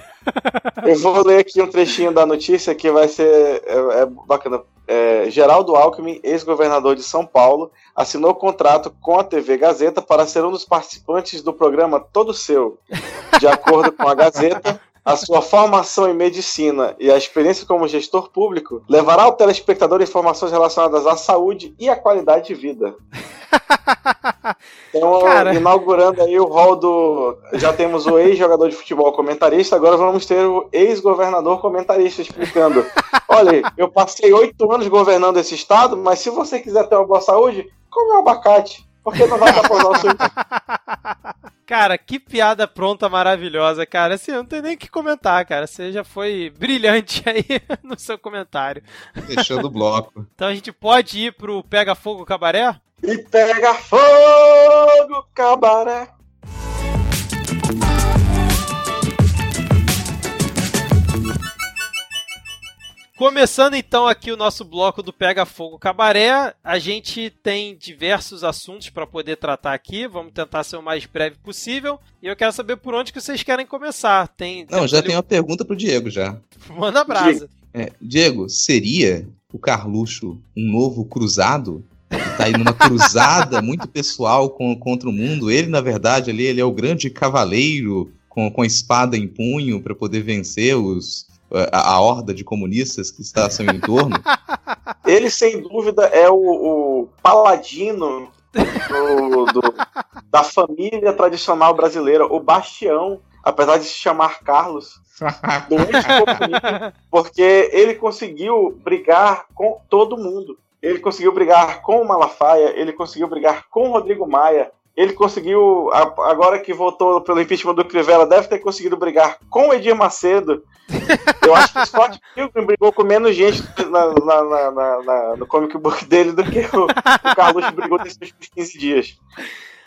eu, vou ler aqui um trechinho da notícia que vai ser é, é bacana. É, Geraldo Alckmin, ex-governador de São Paulo, assinou contrato com a TV Gazeta para ser um dos participantes do programa Todo Seu. De acordo com a Gazeta, a sua formação em medicina e a experiência como gestor público levará ao telespectador informações relacionadas à saúde e à qualidade de vida. Então, Cara. inaugurando aí o rol do. Já temos o ex-jogador de futebol comentarista, agora vamos ter o ex-governador comentarista explicando. Olha, eu passei oito anos governando esse estado, mas se você quiser ter uma boa saúde, come um abacate. Porque não vai dar o seu. Cara, que piada pronta maravilhosa, cara. Assim, não tem nem o que comentar, cara. Você já foi brilhante aí no seu comentário. Fechando o bloco. Então a gente pode ir pro Pega Fogo Cabaré? E pega fogo, cabaré. Começando então aqui o nosso bloco do Pega Fogo Cabaré, a gente tem diversos assuntos para poder tratar aqui. Vamos tentar ser o mais breve possível. E eu quero saber por onde que vocês querem começar. Tem, Não, já tem uma pergunta pro Diego já. Manda brasa. É, Diego, seria o Carluxo um novo cruzado? tá aí numa cruzada muito pessoal com, contra o mundo. Ele, na verdade, ali, ele é o grande cavaleiro com, com a espada em punho para poder vencer os, a, a, horda de comunistas que está a seu entorno. Ele, sem dúvida, é o, o paladino do, do, da família tradicional brasileira, o bastião, apesar de se chamar Carlos, do porque ele conseguiu brigar com todo mundo. Ele conseguiu brigar com o Malafaia, ele conseguiu brigar com o Rodrigo Maia, ele conseguiu, agora que votou pelo impeachment do Crivella, deve ter conseguido brigar com o Edir Macedo. Eu acho que o Scott Pilgrim brigou com menos gente na, na, na, no comic book dele do que o, o Carlos brigou nesses últimos 15 dias.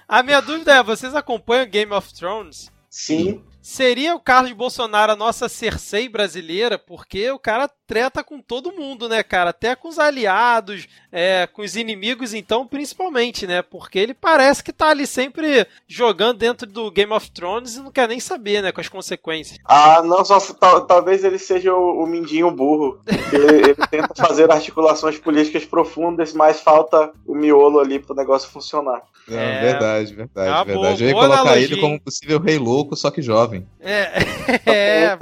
A minha dúvida é: vocês acompanham Game of Thrones? Sim. Seria o Carlos Bolsonaro a nossa Cersei brasileira, porque o cara treta com todo mundo, né, cara? Até com os aliados, é, com os inimigos, então, principalmente, né? Porque ele parece que tá ali sempre jogando dentro do Game of Thrones e não quer nem saber, né, com as consequências. Ah, não, só tal, talvez ele seja o, o mindinho burro. Ele, ele tenta fazer articulações políticas profundas, mas falta o miolo ali pro negócio funcionar. Não, é... Verdade, verdade, ah, verdade. Boa, Eu ia colocar analogia. ele como possível rei louco, só que jovem jovem. É, é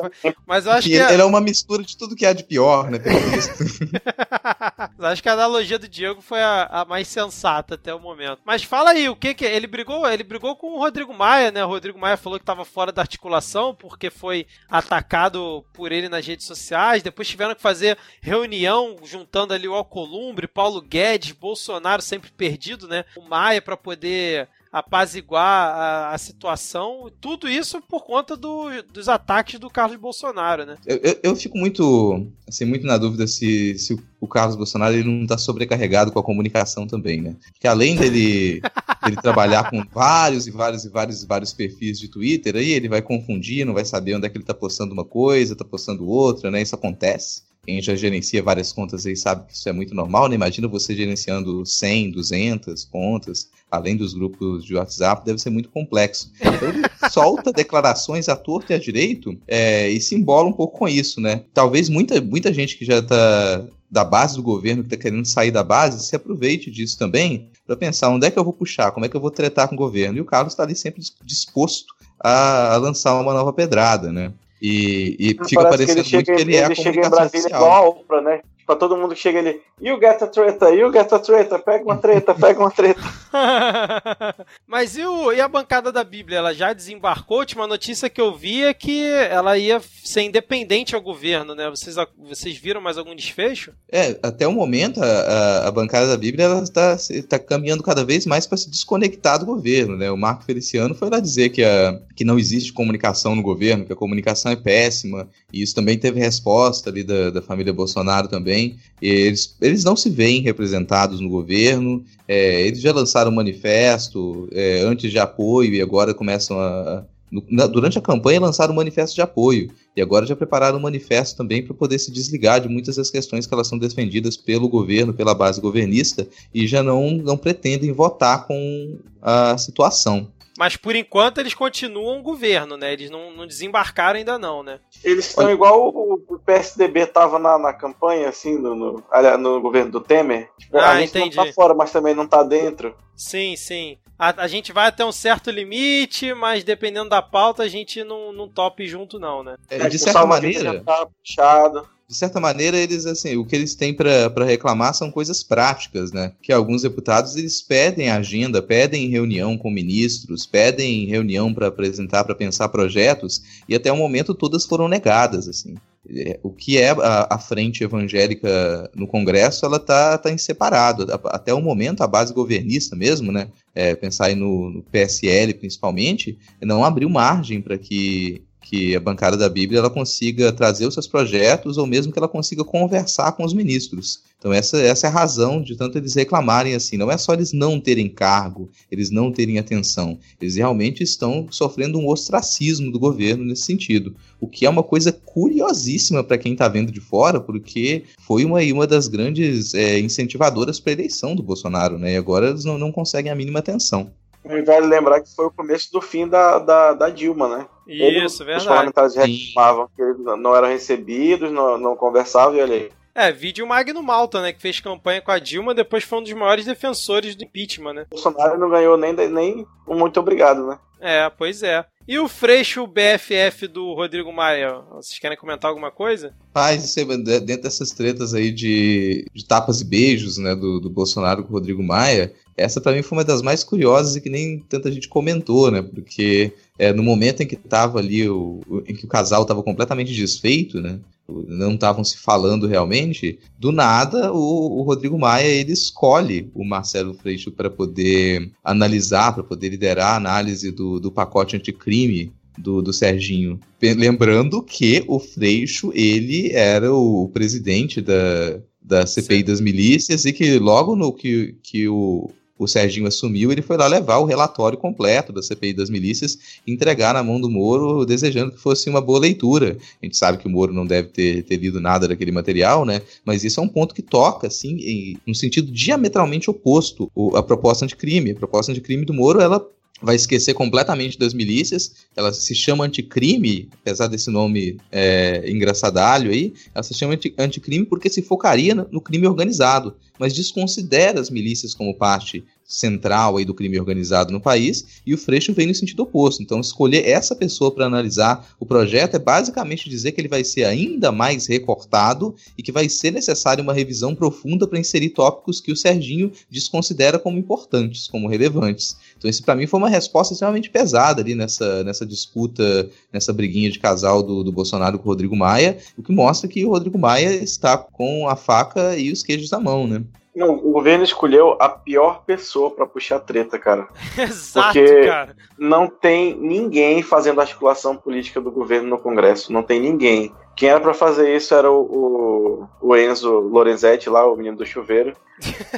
mas eu acho que. Ele é uma mistura de tudo que há de pior, né? Pelo visto. acho que a analogia do Diego foi a, a, mais sensata até o momento. Mas fala aí, o que que. Ele brigou, ele brigou com o Rodrigo Maia, né? O Rodrigo Maia falou que estava fora da articulação porque foi atacado por ele nas redes sociais. Depois tiveram que fazer reunião juntando ali o Alcolumbre, Paulo Guedes, Bolsonaro sempre perdido, né? O Maia para poder apaziguar a, a, situação, tudo isso por conta do, dos ataques do Carlos Bolsonaro, né? Eu, eu, eu, fico muito, assim, muito na dúvida se, se o Carlos Bolsonaro ele não está sobrecarregado com a comunicação também, né? Porque além dele, dele trabalhar com vários e vários e vários e vários perfis de Twitter, aí ele vai confundir, não vai saber onde é que ele está postando uma coisa, está postando outra, né? Isso acontece quem já gerencia várias contas aí sabe que isso é muito normal, né? Imagina você gerenciando 100, 200 contas, além dos grupos de WhatsApp, deve ser muito complexo. Então ele solta declarações à torta e à direito é, e se embola um pouco com isso, né? Talvez muita, muita gente que já está da base do governo, que está querendo sair da base, se aproveite disso também para pensar onde é que eu vou puxar, como é que eu vou tretar com o governo. E o Carlos está ali sempre disposto a, a lançar uma nova pedrada, né? E, e fica parecendo que muito que ele, é ele chega em Brasília social. igual a Oprah, né? Pra todo mundo que chega ali, you get a treta, you get a treta, pega uma treta, pega uma treta. Mas e, o, e a bancada da Bíblia? Ela já desembarcou? A última notícia que eu vi é que ela ia ser independente ao governo, né? Vocês, vocês viram mais algum desfecho? É, até o momento, a, a bancada da Bíblia está tá caminhando cada vez mais para se desconectar do governo, né? O Marco Feliciano foi lá dizer que, a, que não existe comunicação no governo, que a comunicação é péssima, e isso também teve resposta ali da, da família Bolsonaro também. Eles, eles não se veem representados no governo, é, eles já lançaram um manifesto é, antes de apoio e agora começam a. Na, durante a campanha lançaram um manifesto de apoio e agora já prepararam um manifesto também para poder se desligar de muitas das questões que elas são defendidas pelo governo, pela base governista e já não, não pretendem votar com a situação. Mas por enquanto eles continuam o governo, né? Eles não, não desembarcaram ainda não, né? Eles estão igual o, o PSDB estava na, na campanha, assim, no, no, no, governo do Temer. Tipo, ah, a gente entendi. não tá fora, mas também não tá dentro. Sim, sim. A, a, gente vai até um certo limite, mas dependendo da pauta, a gente não, não tope junto, não, né? É, de certa maneira. Tá puxado de certa maneira, eles assim, o que eles têm para reclamar são coisas práticas, né? Que alguns deputados eles pedem agenda, pedem reunião com ministros, pedem reunião para apresentar, para pensar projetos, e até o momento todas foram negadas, assim. É, o que é a, a frente evangélica no Congresso, ela tá, tá em separado. Até o momento, a base governista mesmo, né? É, pensar aí no, no PSL principalmente, não abriu margem para que que a bancada da Bíblia ela consiga trazer os seus projetos ou mesmo que ela consiga conversar com os ministros. Então essa, essa é a razão de tanto eles reclamarem assim. Não é só eles não terem cargo, eles não terem atenção. Eles realmente estão sofrendo um ostracismo do governo nesse sentido. O que é uma coisa curiosíssima para quem está vendo de fora, porque foi uma, uma das grandes é, incentivadoras para a eleição do Bolsonaro, né? E agora eles não, não conseguem a mínima atenção. E vale lembrar que foi o começo do fim da, da, da Dilma, né? Isso, Ele, verdade. Os parlamentares reclamavam que não eram recebidos, não, não conversavam, e olha aí. É, vídeo Magno Malta, né? Que fez campanha com a Dilma, depois foi um dos maiores defensores do impeachment, né? Bolsonaro não ganhou nem, nem um muito obrigado, né? É, pois é. E o Freixo BFF do Rodrigo Maia? Vocês querem comentar alguma coisa? Paz, dentro dessas tretas aí de, de tapas e beijos, né, do, do Bolsonaro com o Rodrigo Maia, essa para mim foi uma das mais curiosas e que nem tanta gente comentou, né? Porque é, no momento em que tava ali, o, em que o casal estava completamente desfeito, né? Não estavam se falando realmente. Do nada, o, o, Rodrigo Maia ele escolhe o Marcelo Freixo para poder analisar, para poder liderar a análise do, do pacote anticrime do, do Serginho. Lembrando que o Freixo ele era o presidente da, da CPI Sim. das milícias e que logo no que, que o, o Serginho assumiu, ele foi lá levar o relatório completo da CPI das milícias e entregar na mão do Moro, desejando que fosse uma boa leitura. A gente sabe que o Moro não deve ter, ter lido nada daquele material, né? Mas isso é um ponto que toca, assim, em um sentido diametralmente oposto à proposta de crime. A proposta de crime do Moro, ela vai esquecer completamente das milícias. Ela se chama anticrime, apesar desse nome é, engraçadalho aí, ela se chama anticrime porque se focaria no crime organizado, mas desconsidera as milícias como parte central aí do crime organizado no país, e o Freixo vem no sentido oposto. Então, escolher essa pessoa para analisar o projeto é basicamente dizer que ele vai ser ainda mais recortado e que vai ser necessária uma revisão profunda para inserir tópicos que o Serginho desconsidera como importantes, como relevantes. Então, esse para mim foi uma resposta extremamente pesada ali nessa, nessa disputa, nessa briguinha de casal do, do Bolsonaro com o Rodrigo Maia, o que mostra que o Rodrigo Maia está com a faca e os queijos na mão, né? Não, o governo escolheu a pior pessoa para puxar treta, cara. Exato, Porque cara. não tem ninguém fazendo articulação política do governo no Congresso. Não tem ninguém. Quem era para fazer isso era o, o, o, Enzo Lorenzetti, lá, o menino do chuveiro.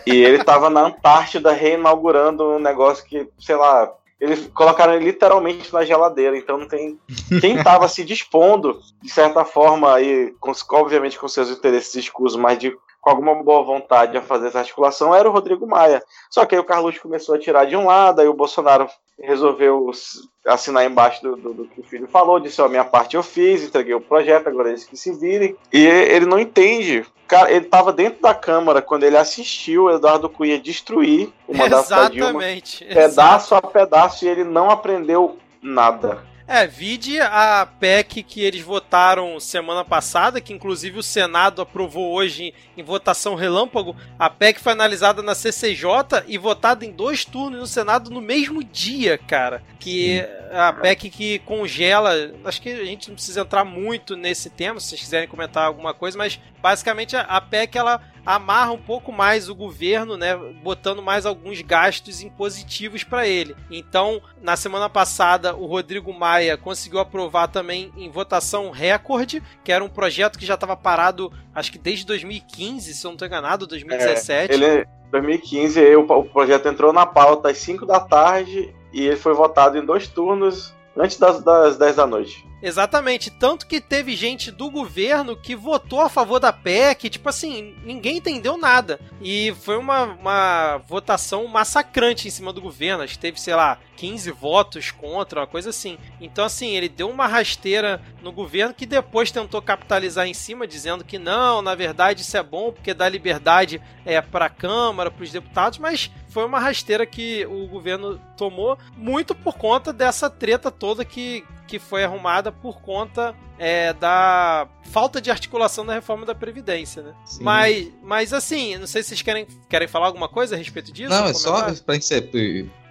e ele tava na Antártida reinaugurando um negócio que, sei lá, eles colocaram ele literalmente na geladeira, então não tem. Quem estava se dispondo, de certa forma, aí, com, obviamente com seus interesses escusos, mas de com alguma boa vontade a fazer essa articulação era o Rodrigo Maia. Só que aí o Carlos começou a tirar de um lado, aí o Bolsonaro resolveu assinar embaixo do, do, do que o filho falou, disse, ó, minha parte eu fiz, entreguei o projeto, agora eles que se virem. E ele não entende. Cara, ele estava dentro da Câmara quando ele assistiu o Eduardo Cunha destruir o mandato da Dilma. Pedaço a pedaço, e ele não aprendeu nada. É, vide a PEC que eles votaram semana passada, que inclusive o Senado aprovou hoje em, em, votação relâmpago. A PEC foi analisada na CCJ e votada em dois turnos no Senado no mesmo dia, cara. Que a PEC que congela. Acho que a gente não precisa entrar muito nesse tema, se vocês quiserem comentar alguma coisa, mas basicamente a, a PEC ela amarra um pouco mais o governo, né, botando mais alguns gastos impositivos para ele. Então, na semana passada, o Rodrigo Maia conseguiu aprovar também em votação recorde, que era um projeto que já estava parado, acho que desde 2015, se eu não estou enganado, 2017. É, ele, 2015, o, projeto entrou na pauta às 5 da tarde e ele foi votado em dois turnos antes das, das 10 da noite. Exatamente, tanto que teve gente do governo que votou a favor da PEC, tipo assim, ninguém entendeu nada. E foi uma, uma votação massacrante em cima do governo, acho que teve, sei lá, 15 votos contra, uma coisa assim. Então, assim, ele deu uma rasteira no governo que depois tentou capitalizar em cima, dizendo que não, na verdade isso é bom porque dá liberdade é, para a Câmara, para os deputados, mas foi uma rasteira que o governo tomou muito por conta dessa treta toda que que foi arrumada por conta é, da falta de articulação da reforma da Previdência, né? Mas, mas assim, não sei se vocês querem, querem falar alguma coisa a respeito disso? Não, é só para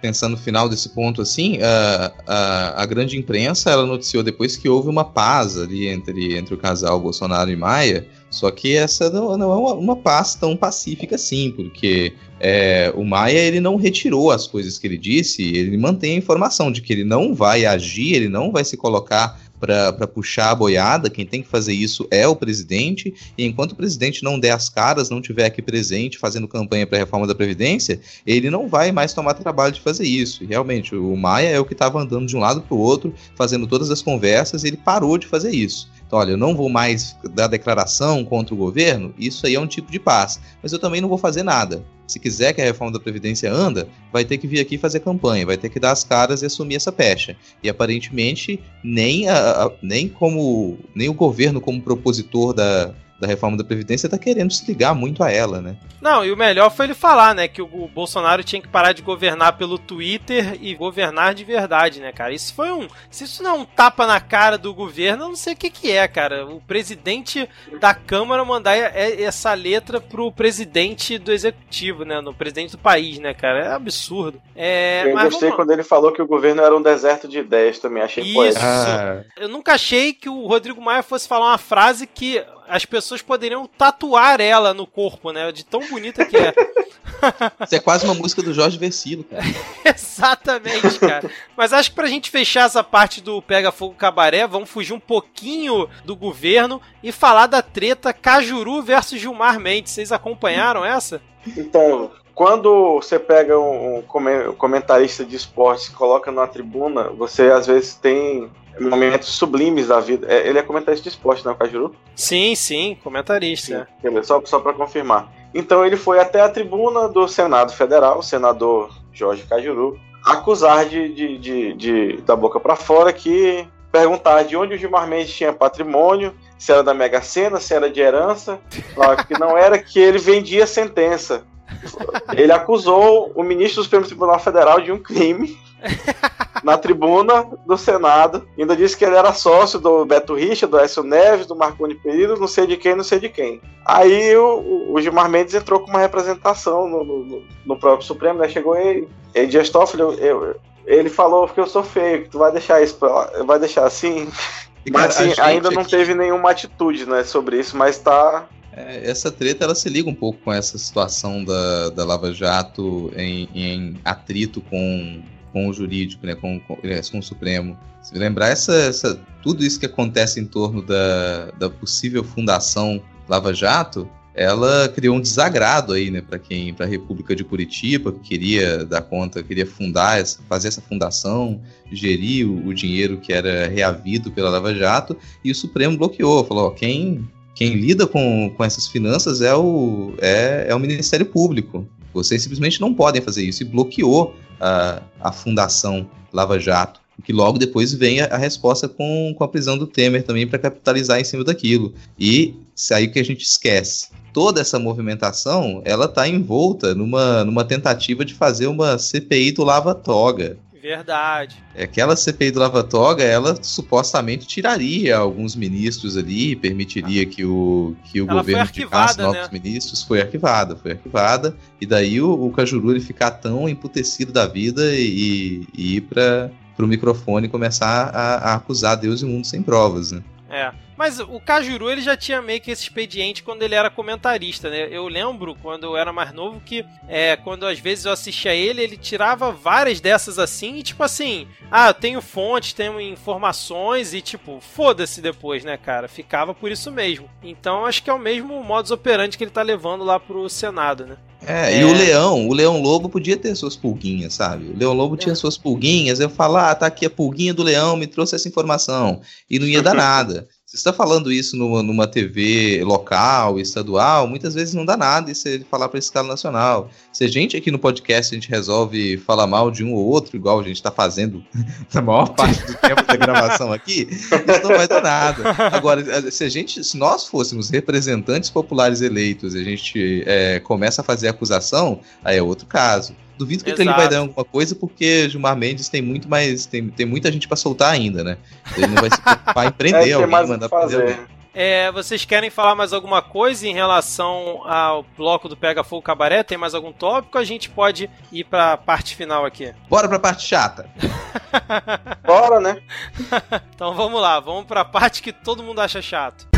pensando no final desse ponto, assim, a, a, a, grande imprensa ela noticiou depois que houve uma paz ali entre, entre o casal Bolsonaro e Maia, só que essa não, não é uma, uma paz tão pacífica assim, porque é, o Maia ele não retirou as coisas que ele disse, ele mantém a informação de que ele não vai agir, ele não vai se colocar para puxar a boiada, quem tem que fazer isso é o presidente, e enquanto o presidente não der as caras, não tiver aqui presente fazendo campanha para a reforma da Previdência, ele não vai mais tomar trabalho de fazer isso. E realmente, o Maia é o que estava andando de um lado para o outro, fazendo todas as conversas, e ele parou de fazer isso. Então, olha, eu não vou mais dar declaração contra o governo, isso aí é um tipo de paz. Mas eu também não vou fazer nada. Se quiser que a reforma da Previdência anda, vai ter que vir aqui fazer campanha, vai ter que dar as caras e assumir essa pecha. E aparentemente, nem, a, a, nem como nem o governo como propositor da, da reforma da Previdência tá querendo se ligar muito a ela, né? Não, e o melhor foi ele falar, né, que o Bolsonaro tinha que parar de governar pelo Twitter e governar de verdade, né, cara? Isso foi um. Se isso não é um tapa na cara do governo, eu não sei o que, que é, cara. O presidente da Câmara mandar essa letra pro presidente do executivo, né? No presidente do país, né, cara? É absurdo. É, eu gostei vamos... quando ele falou que o governo era um deserto de ideias também, achei Isso. poético. Ah. Eu nunca achei que o Rodrigo Maia fosse falar uma frase que as pessoas poderiam tatuar ela no corpo, né? De tão bonita que é. Isso é quase uma música do Jorge Versilo, cara. Exatamente, cara. Mas acho que pra gente fechar essa parte do Pega Fogo Cabaré, vamos fugir um pouquinho do governo e falar da treta Cajuru versus Gilmar Mendes. Vocês acompanharam essa? Então, quando você pega um comentarista de esportes e coloca na tribuna, você às vezes tem momentos sublimes da vida. É, ele é comentarista de esporte, não é o Cajuru? Sim, sim, comentarista. Sim, só só para confirmar. Então ele foi até a tribuna do Senado Federal, o senador Jorge Cajuru, acusar de, de, de, de da boca para fora que perguntar de onde o Gilmar Mendes tinha patrimônio, se era da Mega Sena, se era de herança, claro que não era, que ele vendia sentença. Ele acusou o ministro do Supremo Tribunal Federal de um crime na tribuna do Senado. Ainda disse que ele era sócio do Beto Richa, do Écio Neves, do Marconi Pereira, não sei de quem, não sei de quem. Aí o, o Gilmar Mendes entrou com uma representação no, no, no próprio Supremo, né? Chegou ele, ele Dias Toffoli, eu, eu, ele falou que eu sou feio, que tu vai deixar isso, pra, vai deixar assim. E, mas assim, ainda não teve nenhuma atitude, né, sobre isso, mas tá é, essa treta ela se liga um pouco com essa situação da, da Lava Jato em, em atrito com com o jurídico, né, com, com, com o Supremo. Se lembrar essa, essa, tudo isso que acontece em torno da, da possível fundação Lava Jato, ela criou um desagrado aí, né, para quem, para a República de Curitiba, que queria dar conta, queria fundar, essa, fazer essa fundação, gerir o, o, dinheiro que era reavido pela Lava Jato, e o Supremo bloqueou, falou, ó, quem quem lida com, com essas finanças é o, é, é o Ministério Público. Vocês simplesmente não podem fazer isso. E bloqueou a, a Fundação Lava Jato. Que logo depois vem a, a resposta com, com a prisão do Temer também para capitalizar em cima daquilo. E isso aí que a gente esquece. Toda essa movimentação ela está envolta numa, numa tentativa de fazer uma CPI do Lava Toga. Verdade. Aquela CPI do Lava Toga, ela supostamente tiraria alguns ministros ali, permitiria que o, que o governo indicasse novos né? ministros. Foi arquivada, foi arquivada. E daí o, o Cajuru ele ficar tão emputecido da vida e, e ir para o microfone e começar a, a acusar Deus e o mundo sem provas, né? É. Mas o Cajuru ele já tinha meio que esse expediente quando ele era comentarista, né? Eu lembro quando eu era mais novo que é, quando às vezes eu assistia ele, ele tirava várias dessas assim e tipo assim, ah, eu tenho fontes, tenho informações e tipo, foda-se depois, né, cara? Ficava por isso mesmo. Então acho que é o mesmo modus operandi que ele tá levando lá pro Senado, né? É, é, e o leão, o leão lobo podia ter suas pulguinhas, sabe? O leão lobo é. tinha suas pulguinhas, eu falar, ah, tá aqui a pulguinha do leão, me trouxe essa informação. E não ia dar nada. Você está falando isso numa, numa TV local, estadual, muitas vezes não dá nada e você falar para escala nacional. Se a gente aqui no podcast a gente resolve falar mal de um ou outro, igual a gente está fazendo na maior parte do tempo da gravação aqui, isso não vai dar nada. Agora, se a gente, se nós fôssemos representantes populares eleitos, a gente é, começa a fazer acusação, aí é outro caso. Duvido que ele vai dar alguma coisa, porque Gilmar Mendes tem muito mais. Tem, tem muita gente para soltar ainda, né? Ele não vai se preocupar em prender é, alguém, mandar fazer alguém. É, vocês querem falar mais alguma coisa em relação ao bloco do Pega Fogo Cabaré? Tem mais algum tópico? A gente pode ir para a parte final aqui. Bora para a parte chata. Bora, né? então vamos lá, vamos para a parte que todo mundo acha chato.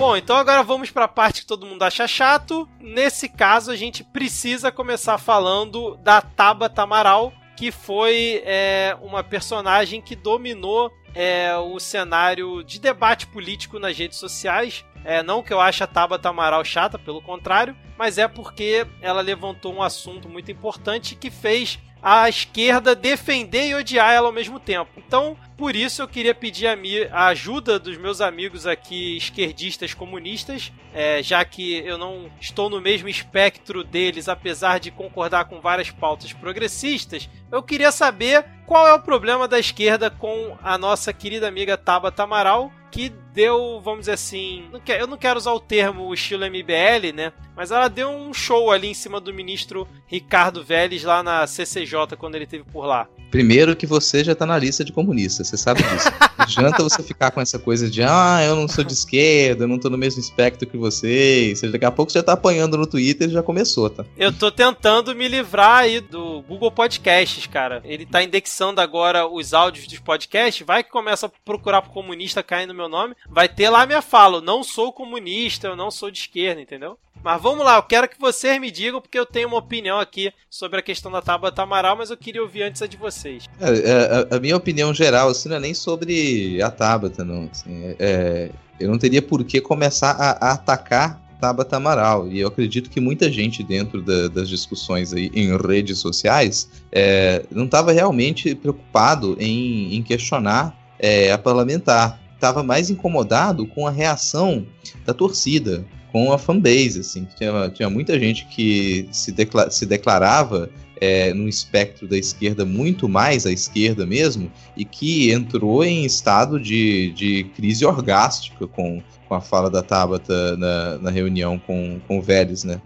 Bom, então agora vamos para a parte que todo mundo acha chato. Nesse caso, a gente precisa começar falando da Tabata Amaral, que foi é, uma personagem que dominou é, o cenário de debate político nas redes sociais. É, não que eu ache a Tabata Amaral chata, pelo contrário, mas é porque ela levantou um assunto muito importante que fez a esquerda defender e odiar ela ao mesmo tempo. Então, por isso eu queria pedir a, mi a ajuda dos meus amigos aqui esquerdistas comunistas, é, já que eu não estou no mesmo espectro deles, apesar de concordar com várias pautas progressistas. Eu queria saber qual é o problema da esquerda com a nossa querida amiga Tabata Amaral, que deu, vamos dizer assim, eu não quero usar o termo estilo MBL, né? Mas ela deu um show ali em cima do ministro Ricardo Vélez lá na CCJ quando ele teve por lá. Primeiro que você já tá na lista de comunistas, você sabe disso. Não adianta você ficar com essa coisa de ah, eu não sou de esquerda, eu não tô no mesmo espectro que vocês. Daqui a pouco você já tá apanhando no Twitter e já começou, tá? Eu tô tentando me livrar aí do Google Podcasts, cara. Ele tá indexando agora os áudios dos podcasts, vai que começa a procurar por comunista cair no meu nome, vai ter lá minha fala, eu não sou comunista, eu não sou de esquerda, entendeu? Mas vamos lá, eu quero que vocês me digam, porque eu tenho uma opinião aqui sobre a questão da Tabata Amaral, mas eu queria ouvir antes a de vocês. É, é, a, a, minha opinião geral, assim, não é nem sobre a Tabata, não. Assim, é, é eu não teria por que começar a, a, atacar Tabata Amaral. E eu acredito que muita gente dentro da, das discussões aí em redes sociais é, não estava realmente preocupado em, em questionar é, a parlamentar. Estava mais incomodado com a reação da torcida com a fanbase, assim. Tinha, tinha muita gente que se, decla se declarava é, no espectro da esquerda muito mais à esquerda mesmo, e que entrou em estado de, de crise orgástica com, com a fala da Tabata na, na reunião com, com o Vélez, né?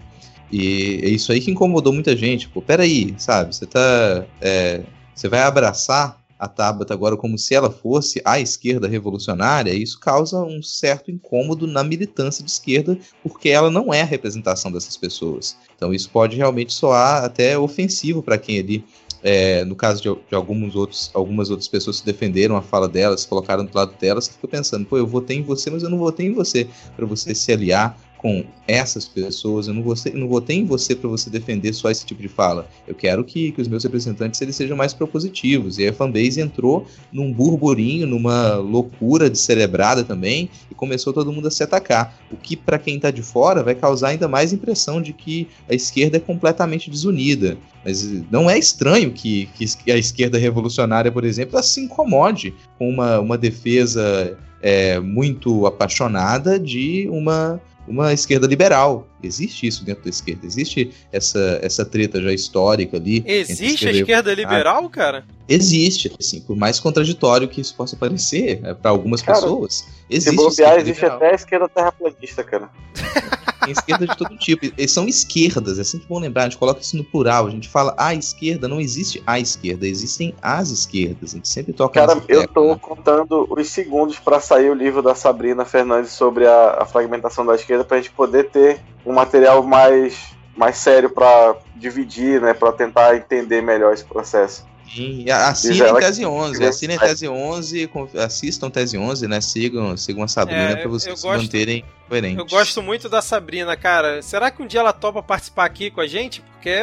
E é isso aí que incomodou muita gente. Pô, peraí, sabe? Você tá. É, você vai abraçar a Tabata agora como se ela fosse a esquerda revolucionária, isso causa um certo incômodo na militância de esquerda, porque ela não é a representação dessas pessoas. Então isso pode realmente soar até ofensivo para quem ali é, no caso de, de, alguns outros, algumas outras pessoas que defenderam a fala delas, colocaram do lado delas, que ficou pensando, pô, eu votei em você, mas eu não votei em você para você se aliar com essas pessoas, eu não, vou, não votei em você para você defender só esse tipo de fala. Eu quero que, que os meus representantes eles sejam mais propositivos. E a fanbase entrou num burburinho, numa loucura descerebrada também, e começou todo mundo a se atacar. O que, para quem está de fora, vai causar ainda mais impressão de que a esquerda é completamente desunida. Mas não é estranho que, que a esquerda revolucionária, por exemplo, se incomode com uma, uma defesa é, muito apaixonada de uma uma esquerda liberal. Existe isso dentro da esquerda. Existe essa, essa treta já histórica ali. Existe a esquerda liberal, cara? Existe, assim, por mais contraditório que isso possa parecer é, para algumas cara, pessoas. Existe se bobear, existe até a esquerda terraplanista, cara. Tem esquerda de todo tipo. Eles são esquerdas, é sempre bom lembrar, a gente coloca isso no plural, a gente fala a esquerda, não existe a esquerda, existem as esquerdas. A gente sempre toca Cara, eu tô né? contando os segundos para sair o livro da Sabrina Fernandes sobre a, a fragmentação da esquerda pra gente poder ter um material mais mais sério para dividir, né, para tentar entender melhor esse processo. Sim, assinem Tese 11, assinem Tese 11, assistam Tese 11, né? Sigam, sigam a Sabrina é, para vocês se manterem coerentes. Eu gosto muito da Sabrina, cara. Será que um dia ela topa participar aqui com a gente? Porque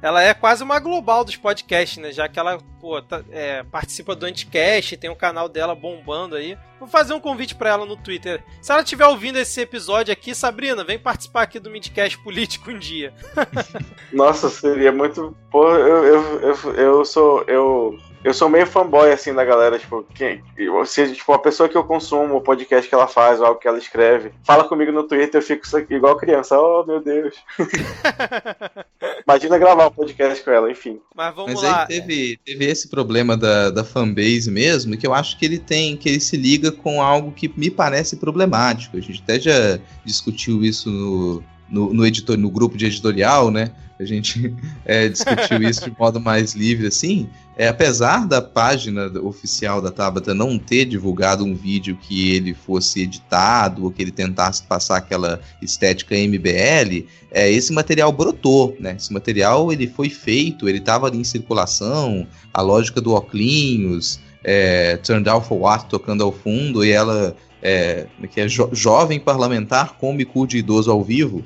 ela é quase uma global dos podcasts, né? Já que ela pô, tá, é, participa do Anticast, tem o um canal dela bombando aí. Vou fazer um convite para ela no Twitter. Se ela estiver ouvindo esse episódio aqui, Sabrina, vem participar aqui do Midcast Político um dia. Nossa, seria muito. Pô, eu, eu, eu, eu sou. Eu eu sou meio fanboy, assim, da galera, tipo, quem, se, tipo, a pessoa que eu consumo, o podcast que ela faz, ou algo que ela escreve, fala comigo no Twitter, eu fico igual criança, oh, meu Deus. Imagina gravar um podcast com ela, enfim. Mas vamos Mas lá. aí teve, teve esse problema da, da fanbase mesmo, que eu acho que ele tem, que ele se liga com algo que me parece problemático. A gente até já discutiu isso no, no, no, editor, no grupo de editorial, né? A gente é, discutiu isso de modo mais livre, assim. É, apesar da página oficial da Tabata não ter divulgado um vídeo que ele fosse editado ou que ele tentasse passar aquela estética MBL, é, esse material brotou, né? Esse material ele foi feito, ele estava ali em circulação, a lógica do Oclinhos, é, Turned Out for What tocando ao fundo e ela é, que é jo jovem parlamentar com cu de idoso ao vivo.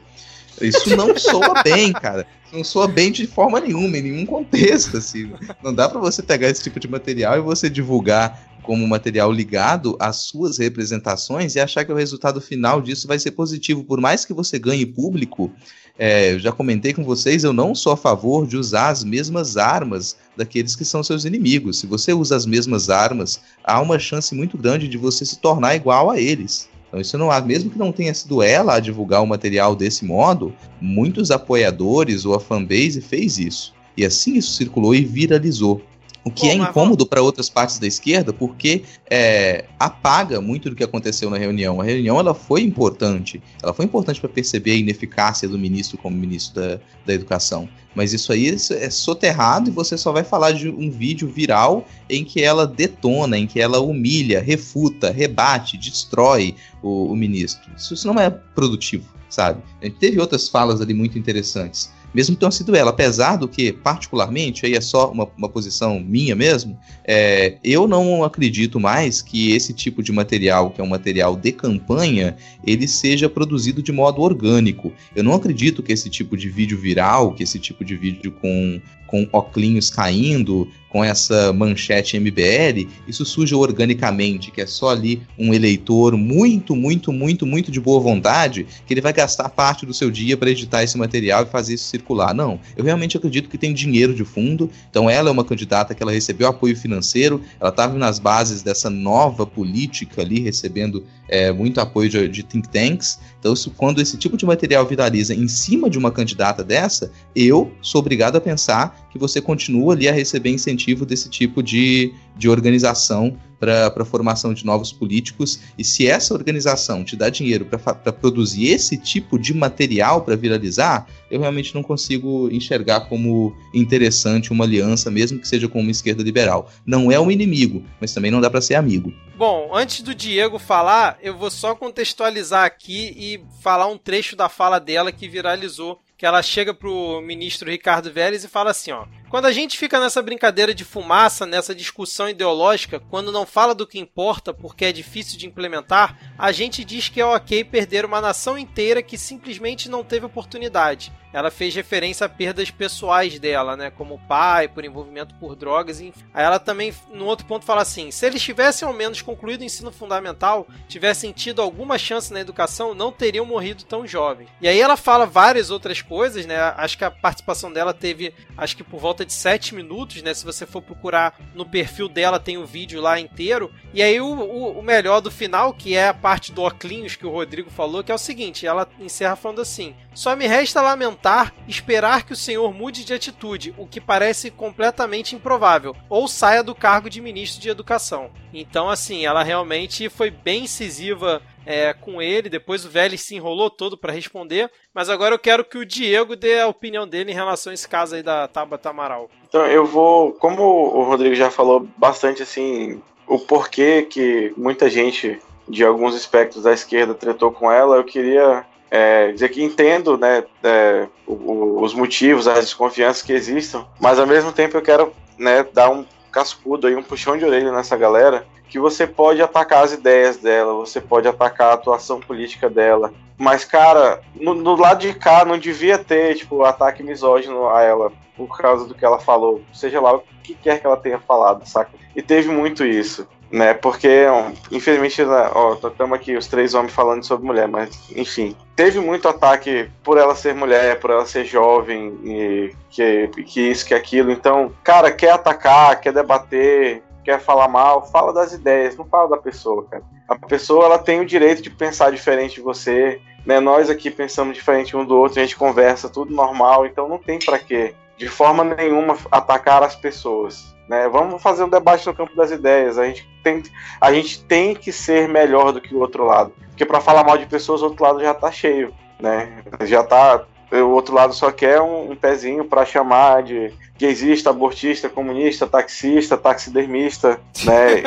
Isso não soa bem, cara. Não soa bem de forma nenhuma, em nenhum contexto, assim. Não dá para você pegar esse tipo de material e você divulgar como material ligado às suas representações e achar que o resultado final disso vai ser positivo. Por mais que você ganhe público, é, já comentei com vocês, eu não sou a favor de usar as mesmas armas daqueles que são seus inimigos. Se você usa as mesmas armas, há uma chance muito grande de você se tornar igual a eles. Então, isso não há, mesmo que não tenha sido ela a divulgar o material desse modo, muitos apoiadores ou a fanbase fez isso. E assim isso circulou e viralizou. O que Bom, é incômodo para outras partes da esquerda, porque é, apaga muito do que aconteceu na reunião. A reunião ela foi importante. Ela foi importante para perceber a ineficácia do ministro como ministro da, da Educação. Mas isso aí é soterrado e você só vai falar de um vídeo viral em que ela detona, em que ela humilha, refuta, rebate, destrói o, o ministro. Isso, isso não é produtivo, sabe? A gente teve outras falas ali muito interessantes mesmo que tenha sido ela, apesar do que, particularmente, aí é só uma, uma posição minha mesmo, é, eu não acredito mais que esse tipo de material, que é um material de campanha, ele seja produzido de modo orgânico. Eu não acredito que esse tipo de vídeo viral, que esse tipo de vídeo com, com oclinhos caindo, com essa manchete MBL, isso surge organicamente, que é só ali um eleitor muito, muito, muito, muito de boa vontade, que ele vai gastar parte do seu dia para editar esse material e fazer isso circular. Não, eu realmente acredito que tem dinheiro de fundo, então ela é uma candidata que ela recebeu apoio financeiro, ela estava nas bases dessa nova política ali, recebendo é, muito apoio de, de, think tanks. Então, isso, quando esse tipo de material viraliza em cima de uma candidata dessa, eu sou obrigado a pensar que você continua ali a receber incentivo desse tipo de, de organização para a formação de novos políticos. E se essa organização te dá dinheiro para produzir esse tipo de material para viralizar, eu realmente não consigo enxergar como interessante uma aliança, mesmo que seja com uma esquerda liberal. Não é um inimigo, mas também não dá para ser amigo. Bom, antes do Diego falar, eu vou só contextualizar aqui e falar um trecho da fala dela que viralizou que ela chega pro ministro Ricardo Vélez e fala assim, ó: "Quando a gente fica nessa brincadeira de fumaça, nessa discussão ideológica, quando não fala do que importa porque é difícil de implementar, a gente diz que é OK perder uma nação inteira que simplesmente não teve oportunidade ela fez referência a perdas pessoais dela, né? Como pai, por envolvimento por drogas. Enfim. Aí ela também, no outro ponto, fala assim: se eles tivessem ao menos concluído o ensino fundamental, tivessem tido alguma chance na educação, não teriam morrido tão jovens. E aí ela fala várias outras coisas, né? Acho que a participação dela teve, acho que por volta de 7 minutos, né? Se você for procurar no perfil dela, tem o vídeo lá inteiro. E aí o, o, o melhor do final, que é a parte do Oclinhos que o Rodrigo falou, que é o seguinte: ela encerra falando assim: só me resta lamentar, esperar que o senhor mude de atitude, o que parece completamente improvável, ou saia do cargo de ministro de Educação. Então, assim, ela realmente foi bem incisiva é, com ele. Depois o Vélez se enrolou todo para responder. Mas agora eu quero que o Diego dê a opinião dele em relação a esse caso aí da Tabata Amaral. Então, eu vou, como o Rodrigo já falou bastante assim, o porquê que muita gente de alguns espectros da esquerda tretou com ela, eu queria é, dizer que entendo né, é, os motivos, as desconfianças que existam, mas ao mesmo tempo eu quero né, dar um cascudo aí, um puxão de orelha nessa galera, que você pode atacar as ideias dela, você pode atacar a atuação política dela, mas, cara, no, no lado de cá não devia ter, tipo, ataque misógino a ela por causa do que ela falou, seja lá o que quer que ela tenha falado, saca? E teve muito isso né? Porque, infelizmente, né, ó, estamos aqui os três homens falando sobre mulher, mas enfim, teve muito ataque por ela ser mulher, por ela ser jovem e que, que isso, que aquilo. Então, cara, quer atacar, quer debater, quer falar mal, fala das ideias, não fala da pessoa, cara. A pessoa ela tem o direito de pensar diferente de você, né? Nós aqui pensamos diferente um do outro, a gente conversa tudo normal, então não tem para quê, de forma nenhuma, atacar as pessoas. Né? Vamos fazer um debate no campo das ideias. A gente tem, a gente tem que ser melhor do que o outro lado. Porque para falar mal de pessoas, o outro lado já está cheio. Né? Já tá. O outro lado só quer um, um pezinho para chamar de gaysista, abortista, comunista, taxista, taxidermista, né?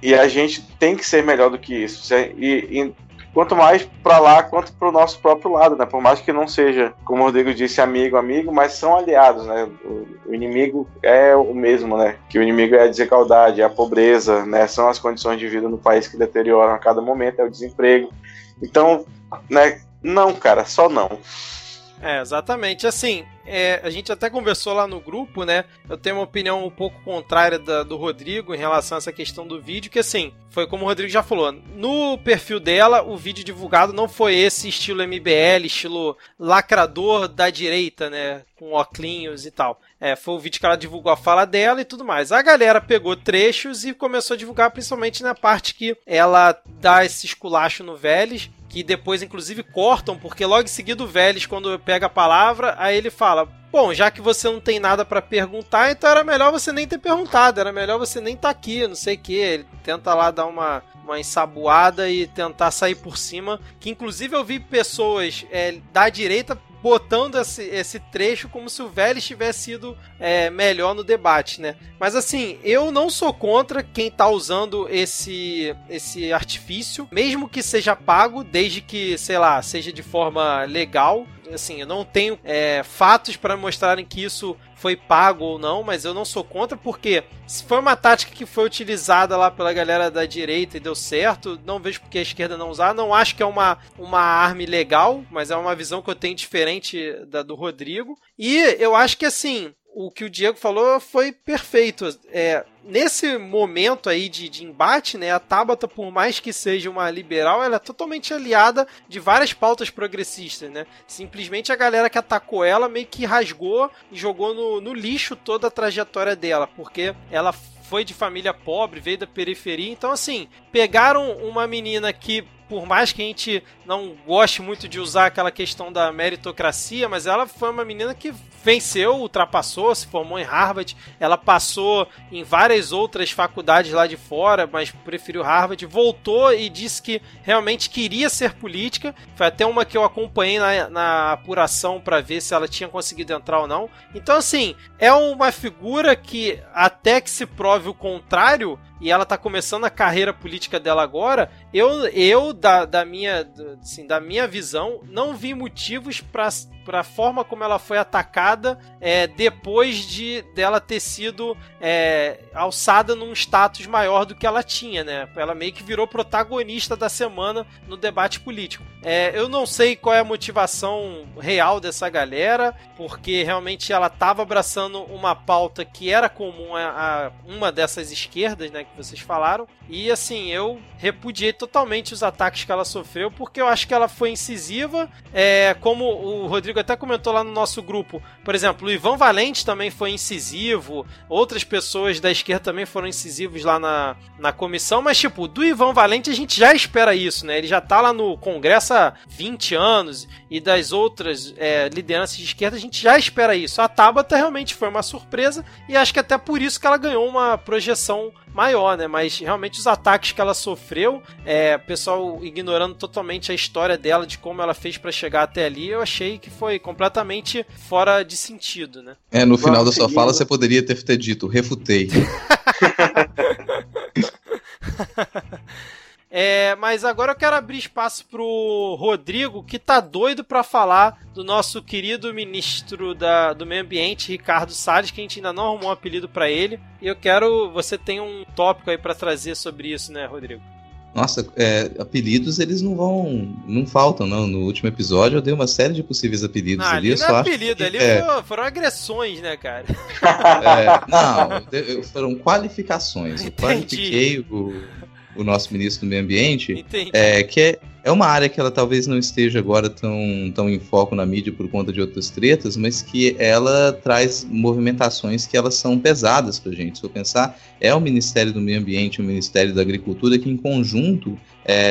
E, e, a gente tem que ser melhor do que isso. E, e quanto mais para lá quanto para o nosso próprio lado, né? Por mais que não seja, como o Rodrigo disse, amigo, amigo, mas são aliados, né? O, inimigo é o mesmo, né? Que o inimigo é a desigualdade, é a pobreza, né? São as condições de vida no país que deterioram a cada momento, é o desemprego. Então, né? Não, cara, só não. É, exatamente. Assim, é, a gente até conversou lá no grupo, né? Eu tenho uma opinião um pouco contrária da, do Rodrigo em relação a essa questão do vídeo, que assim, foi como o Rodrigo já falou, no perfil dela, o vídeo divulgado não foi esse estilo MBL, estilo lacrador da direita, né? Com óculos e tal. É, foi o vídeo que ela divulgou a fala dela e tudo mais. A galera pegou trechos e começou a divulgar, principalmente na parte que ela dá esse esculacho no Vélez, que depois, inclusive, cortam, porque logo em seguida o Vélez, quando pega a palavra, aí ele fala: bom, já que você não tem nada para perguntar, então era melhor você nem ter perguntado, era melhor você nem estar tá aqui, não sei o que. Ele tenta lá dar uma, uma ensaboada e tentar sair por cima. Que inclusive eu vi pessoas é, da direita botando esse, esse trecho como se o Vélez tivesse sido é, melhor no debate, né? Mas assim, eu não sou contra quem tá usando esse, esse artifício, mesmo que seja pago, desde que, sei lá, seja de forma legal. Assim, eu não tenho é, fatos para mostrarem que isso foi pago ou não, mas eu não sou contra, porque se foi uma tática que foi utilizada lá pela galera da direita e deu certo, não vejo porque a esquerda não usar. Não acho que é uma, uma arma legal, mas é uma visão que eu tenho diferente da do Rodrigo. E eu acho que assim, o que o Diego falou foi perfeito. É, nesse momento aí de, de, embate, né, a Tabata, por mais que seja uma liberal, ela é totalmente aliada de várias pautas progressistas, né? Simplesmente a galera que atacou ela meio que rasgou e jogou no, no lixo toda a trajetória dela, porque ela foi de família pobre, veio da periferia. Então, assim, pegaram uma menina que por mais que a gente não goste muito de usar aquela questão da meritocracia, mas ela foi uma menina que venceu, ultrapassou, se formou em Harvard. Ela passou em várias outras faculdades lá de fora, mas preferiu Harvard. Voltou e disse que realmente queria ser política. Foi até uma que eu acompanhei na, na apuração para ver se ela tinha conseguido entrar ou não. Então, assim, é uma figura que, até que se prove o contrário, e ela tá começando a carreira política dela agora, eu, eu da, da, minha, assim, da minha visão, não vi motivos para a forma como ela foi atacada é, depois de dela ter sido é, alçada num status maior do que ela tinha, né? Ela meio que virou protagonista da semana no debate político. É, eu não sei qual é a motivação real dessa galera, porque realmente ela estava abraçando uma pauta que era comum a, a, uma dessas esquerdas, né, que vocês falaram. E assim, eu repudiei totalmente os ataques que ela sofreu, porque eu acho que ela foi incisiva, é, como o Rodrigo Rodrigo até comentou lá no nosso grupo, por exemplo, o Ivan Valente também foi incisivo, outras pessoas da esquerda também foram incisivos lá na, na comissão, mas tipo, do Ivan Valente a gente já espera isso, né? Ele já tá lá no Congresso há 20 anos e das outras é, lideranças de esquerda a gente já espera isso. A Tabata realmente foi uma surpresa e acho que até por isso que ela ganhou uma projeção maior, né? Mas realmente os ataques que ela sofreu, é, o pessoal ignorando totalmente a história dela, de como ela fez para chegar até ali, eu achei que foi completamente fora de sentido, né? É, no final da sua fala você poderia ter, ter dito, refutei. É, mas agora eu quero abrir espaço pro Rodrigo, que tá doido para falar do nosso querido ministro da, do Meio Ambiente, Ricardo Salles, que a gente ainda não arrumou um apelido para ele. E eu quero. Você tem um tópico aí para trazer sobre isso, né, Rodrigo? Nossa, é, apelidos eles não vão. não faltam, não. No último episódio eu dei uma série de possíveis apelidos não, ali. ali não é apelido, que, ali é... foram, foram, agressões, né, cara? É, não, foram qualificações. Eu qualifiquei o o nosso ministro do Meio Ambiente, é, que é, é uma área que ela talvez não esteja agora tão, tão em foco na mídia por conta de outras tretas, mas que ela traz movimentações que elas são pesadas para gente. Se eu pensar, é o Ministério do Meio Ambiente e o Ministério da Agricultura que em conjunto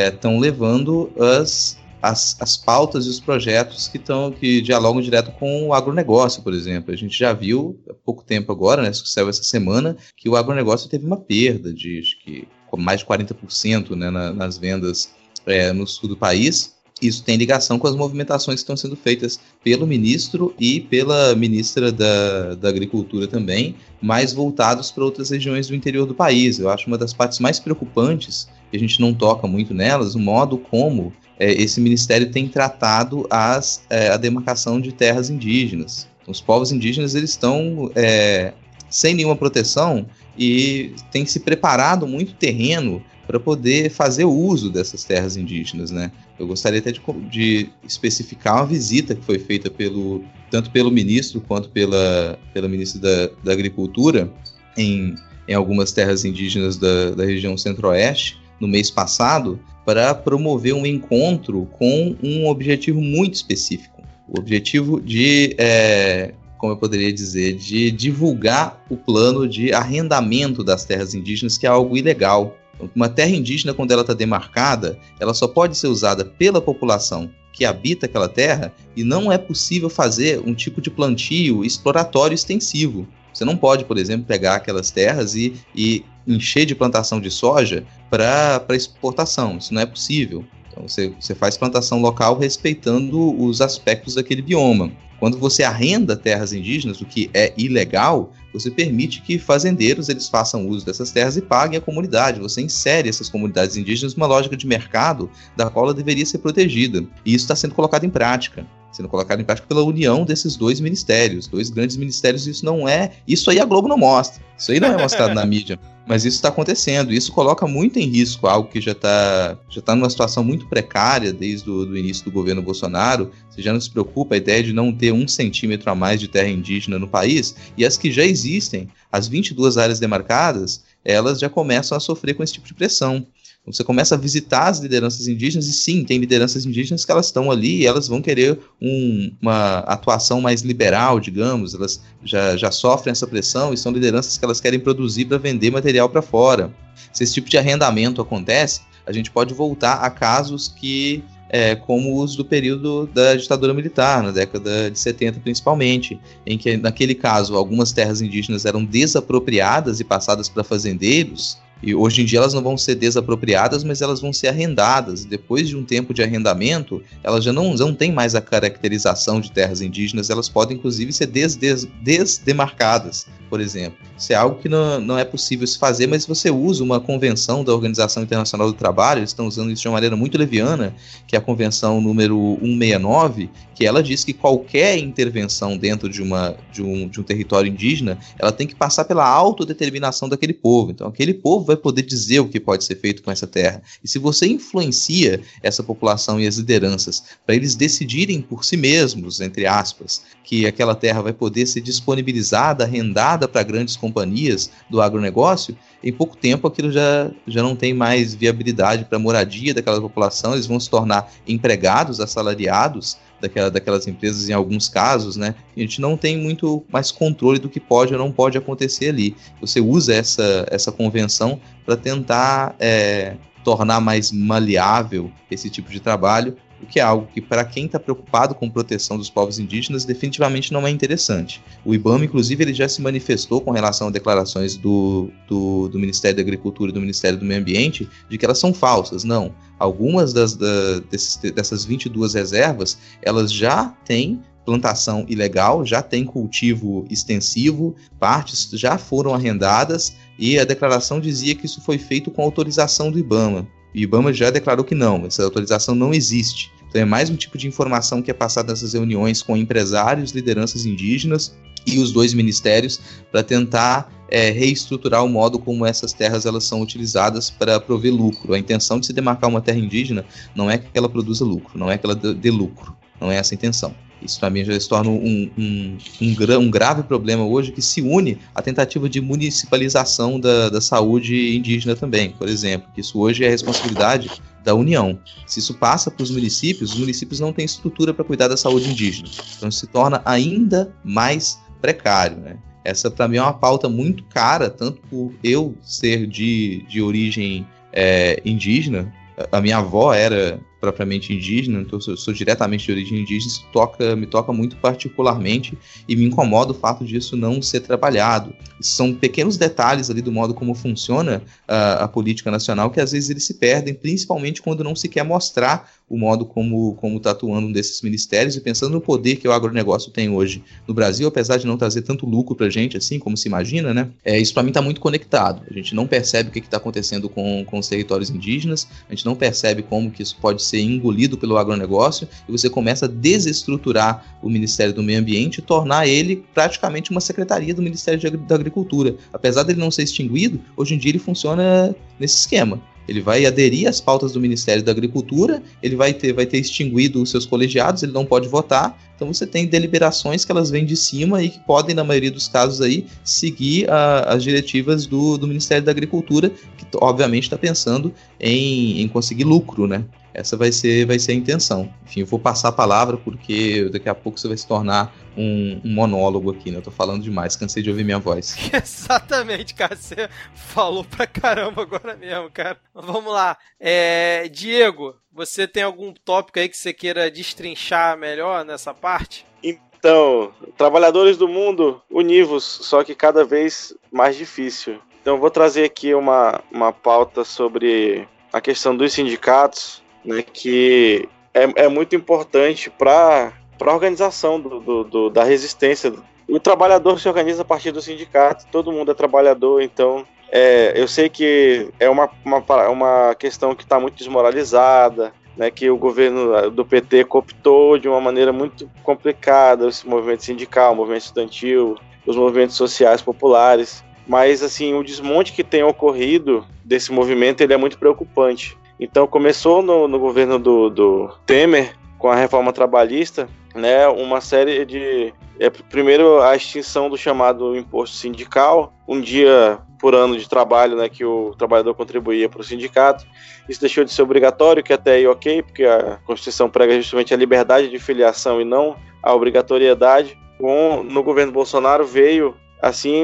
estão é, levando as as, as pautas e os projetos que estão que dialogam direto com o agronegócio, por exemplo. A gente já viu há pouco tempo agora, né, que saiu essa semana, que o agronegócio teve uma perda de acho que mais de 40% né, na, nas vendas é, no sul do país. Isso tem ligação com as movimentações que estão sendo feitas pelo ministro e pela ministra da, da Agricultura também, mais voltados para outras regiões do interior do país. Eu acho uma das partes mais preocupantes, que a gente não toca muito nelas, o modo como é, esse ministério tem tratado as, é, a demarcação de terras indígenas. Os povos indígenas eles estão é, sem nenhuma proteção e tem se preparado muito terreno para poder fazer uso dessas terras indígenas, né? Eu gostaria até de, de, especificar uma visita que foi feita pelo tanto pelo ministro quanto pela, pela ministra da, da Agricultura em, em algumas terras indígenas da, da região centro-oeste no mês passado para promover um encontro com um objetivo muito específico. O objetivo de é, como eu poderia dizer, de divulgar o plano de arrendamento das terras indígenas, que é algo ilegal. Uma terra indígena, quando ela está demarcada, ela só pode ser usada pela população que habita aquela terra e não é possível fazer um tipo de plantio exploratório extensivo. Você não pode, por exemplo, pegar aquelas terras e, e encher de plantação de soja para exportação. Isso não é possível. Então você, você faz plantação local respeitando os aspectos daquele bioma. Quando você arrenda terras indígenas, o que é ilegal, você permite que fazendeiros eles façam uso dessas terras e paguem a comunidade. Você insere essas comunidades indígenas numa lógica de mercado da qual ela deveria ser protegida. E isso está sendo colocado em prática sendo colocado em prática pela união desses dois ministérios, dois grandes ministérios. Isso não é. Isso aí a Globo não mostra. Isso aí não é mostrado na mídia. Mas isso está acontecendo. Isso coloca muito em risco algo que já está já tá numa situação muito precária desde o início do governo Bolsonaro. Você já não se preocupa a ideia de não ter um centímetro a mais de terra indígena no país. E as que já existem, as 22 áreas demarcadas, elas já começam a sofrer com esse tipo de pressão. Você começa a visitar as lideranças indígenas e sim, tem lideranças indígenas que elas estão ali e elas vão querer um, uma atuação mais liberal, digamos, elas já, já sofrem essa pressão e são lideranças que elas querem produzir para vender material para fora. Se esse tipo de arrendamento acontece, a gente pode voltar a casos que é, como os do período da ditadura militar, na década de 70 principalmente, em que, naquele caso, algumas terras indígenas eram desapropriadas e passadas para fazendeiros, e hoje em dia elas não vão ser desapropriadas, mas elas vão ser arrendadas. Depois de um tempo de arrendamento, elas já não, não têm mais a caracterização de terras indígenas, elas podem inclusive ser des, des, desdemarcadas, por exemplo. Isso é algo que não, não é possível se fazer, mas você usa uma convenção da Organização Internacional do Trabalho, eles estão usando isso de uma maneira muito leviana, que é a convenção número 169, que ela diz que qualquer intervenção dentro de, uma, de, um, de um território indígena, ela tem que passar pela autodeterminação daquele povo. Então, aquele povo vai poder dizer o que pode ser feito com essa terra. E se você influencia essa população e as lideranças para eles decidirem por si mesmos, entre aspas, que aquela terra vai poder ser disponibilizada, arrendada para grandes companhias do agronegócio, em pouco tempo aquilo já, já não tem mais viabilidade para a moradia daquela população, eles vão se tornar empregados, assalariados daquela, daquelas empresas em alguns casos, né? A gente não tem muito mais controle do que pode ou não pode acontecer ali. Você usa essa, essa convenção para tentar é, tornar mais maleável esse tipo de trabalho o que é algo que, para quem está preocupado com proteção dos povos indígenas, definitivamente não é interessante. O IBAMA, inclusive, ele já se manifestou com relação a declarações do, do, do Ministério da Agricultura e do Ministério do Meio Ambiente de que elas são falsas. Não. Algumas das, da, desses, dessas 22 reservas, elas já têm plantação ilegal, já tem cultivo extensivo, partes já foram arrendadas e a declaração dizia que isso foi feito com autorização do IBAMA. IBAMA já declarou que não, essa autorização não existe. Então é mais um tipo de informação que é passada nessas reuniões com empresários, lideranças indígenas e os dois ministérios para tentar é, reestruturar o modo como essas terras elas são utilizadas para prover lucro. A intenção de se demarcar uma terra indígena não é que ela produza lucro, não é que ela dê lucro, não é essa a intenção. Isso mim já se torna um, um, um, um, grave problema hoje que se une à tentativa de municipalização da, da saúde indígena também, por exemplo. Isso hoje é responsabilidade da União. Se isso passa para os municípios, os municípios não têm estrutura para cuidar da saúde indígena. Então se torna ainda mais precário. Né? Essa para mim é uma pauta muito cara, tanto por eu ser de, de origem é, indígena, a minha avó era propriamente indígena, então eu sou, diretamente de origem indígena, isso toca, me toca muito particularmente e me incomoda o fato disso não ser trabalhado. São pequenos detalhes ali do modo como funciona a, a política nacional que às vezes eles se perdem, principalmente quando não se quer mostrar o modo como como está atuando um desses ministérios e pensando no poder que o agronegócio tem hoje no Brasil, apesar de não trazer tanto lucro para a gente assim como se imagina, né? É, isso para mim está muito conectado. A gente não percebe o que está acontecendo com, com os territórios indígenas, a gente não percebe como que isso pode ser engolido pelo agronegócio e você começa a desestruturar o Ministério do Meio Ambiente e tornar ele praticamente uma secretaria do Ministério da Agricultura. Apesar dele não ser extinguido, hoje em dia ele funciona nesse esquema. Ele vai aderir às pautas do Ministério da Agricultura, ele vai ter, vai ter extinguido os seus colegiados, ele não pode votar. Então você tem deliberações que elas vêm de cima e que podem, na maioria dos casos aí, seguir a, as diretivas do, do Ministério da Agricultura, que obviamente está pensando em, em conseguir lucro, né? Essa vai ser, vai ser a intenção. Enfim, eu vou passar a palavra porque daqui a pouco você vai se tornar um, um monólogo aqui, né? Eu tô falando demais, cansei de ouvir minha voz. Exatamente, cara. Você falou pra caramba agora mesmo, cara. Vamos lá. É, Diego, você tem algum tópico aí que você queira destrinchar melhor nessa parte? Então, trabalhadores do mundo, univos, só que cada vez mais difícil. Então, vou trazer aqui uma, uma pauta sobre a questão dos sindicatos né, que é, é muito importante para a organização do, do, do, da resistência. O trabalhador se organiza a partir do sindicato, todo mundo é trabalhador, então é, eu sei que é uma, uma, uma questão que está muito desmoralizada, né, que o governo do PT cooptou de uma maneira muito complicada esse movimento sindical, o movimento estudantil, os movimentos sociais populares. Mas assim, o desmonte que tem ocorrido desse movimento ele é muito preocupante. Então começou no, no governo do, do, Temer com a reforma trabalhista, né, uma série de é, primeiro a extinção do chamado imposto sindical, um dia por ano de trabalho, né, que o trabalhador contribuía para o sindicato. Isso deixou de ser obrigatório, que até aí ok, porque a Constituição prega justamente a liberdade de filiação e não a obrigatoriedade. Com, no governo Bolsonaro veio assim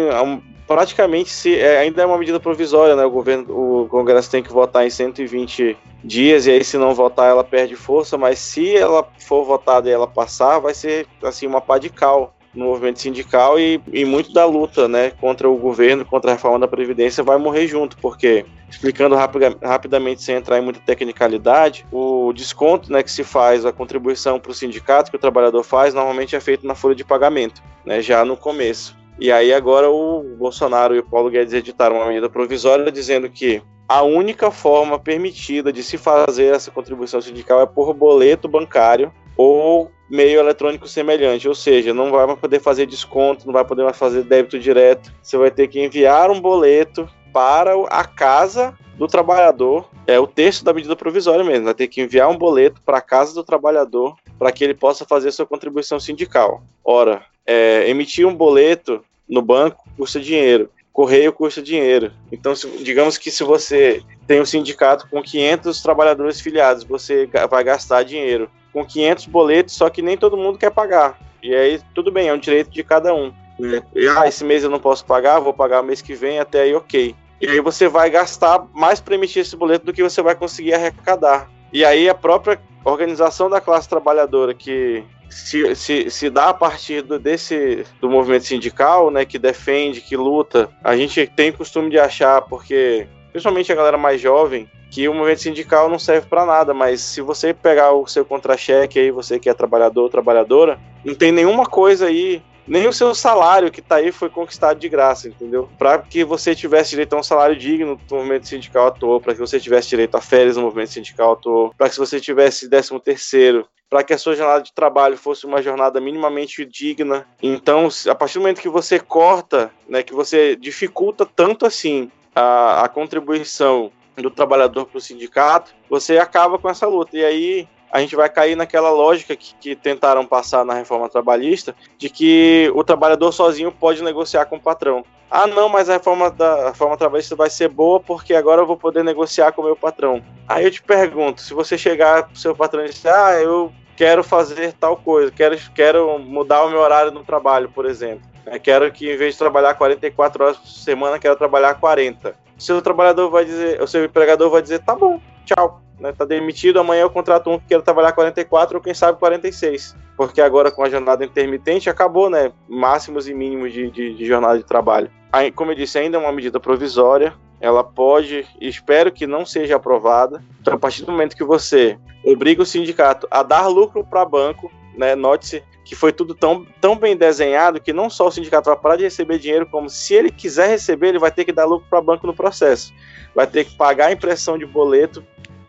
praticamente se é, ainda é uma medida provisória, né? O governo, o Congresso tem que votar em 120 dias e aí se não votar ela perde força, mas se ela for votada e ela passar, vai ser assim uma pá de cal no movimento sindical e, e muito da luta, né, contra o governo, contra a reforma da previdência vai morrer junto, porque explicando rapida, rapidamente sem entrar em muita tecnicalidade, o desconto, né, que se faz a contribuição para o sindicato que o trabalhador faz, normalmente é feito na folha de pagamento, né, já no começo. E aí agora o Bolsonaro e o Paulo Guedes editaram uma medida provisória dizendo que a única forma permitida de se fazer essa contribuição sindical é por boleto bancário ou meio eletrônico semelhante, ou seja, não vai poder fazer desconto, não vai poder mais fazer débito direto. Você vai ter que enviar um boleto para a casa do trabalhador. É o texto da medida provisória mesmo. Vai ter que enviar um boleto para a casa do trabalhador para que ele possa fazer sua contribuição sindical. Ora, é, emitir um boleto no banco custa dinheiro, correio custa dinheiro. Então, se, digamos que se você tem um sindicato com 500 trabalhadores filiados, você vai gastar dinheiro com 500 boletos, só que nem todo mundo quer pagar. E aí, tudo bem, é um direito de cada um. Né? Ah, esse mês eu não posso pagar, vou pagar mês que vem, até aí ok. E aí você vai gastar mais para emitir esse boleto do que você vai conseguir arrecadar. E aí a própria organização da classe trabalhadora que se, se, se dá a partir do, desse do movimento sindical, né, que defende, que luta, a gente tem costume de achar, porque principalmente a galera mais jovem, que o movimento sindical não serve para nada, mas se você pegar o seu contra-cheque aí, você que é trabalhador ou trabalhadora, não tem nenhuma coisa aí nem o seu salário que tá aí foi conquistado de graça, entendeu? Para que você tivesse direito a um salário digno no movimento sindical atuou, para que você tivesse direito a férias no movimento sindical atuou, para que você tivesse 13 terceiro, para que a sua jornada de trabalho fosse uma jornada minimamente digna. Então, a partir do momento que você corta, né, que você dificulta tanto assim a, a contribuição do trabalhador para o sindicato, você acaba com essa luta. E aí a gente vai cair naquela lógica que, que, tentaram passar na reforma trabalhista, de que o trabalhador sozinho pode negociar com o patrão. Ah, não, mas a reforma, da, a reforma trabalhista vai ser boa porque agora eu vou poder negociar com o meu patrão. Aí eu te pergunto, se você chegar pro seu patrão e disser, ah, eu quero fazer tal coisa, quero, quero mudar o meu horário no trabalho, por exemplo. Eu quero que em vez de trabalhar 44 horas por semana, quero trabalhar 40. O seu trabalhador vai dizer, o seu empregador vai dizer, tá bom, tchau né, tá demitido, amanhã eu contrato um que quer trabalhar 44 ou quem sabe 46. Porque agora com a jornada intermitente acabou, né? Máximos e mínimos de, de, de jornada de trabalho. Aí, como eu disse, ainda é uma medida provisória. Ela pode, espero que não seja aprovada. Então, a partir do momento que você obriga o sindicato a dar lucro para banco, né? Note-se que foi tudo tão, tão bem desenhado que não só o sindicato vai parar de receber dinheiro, como se ele quiser receber, ele vai ter que dar lucro para banco no processo. Vai ter que pagar a impressão de boleto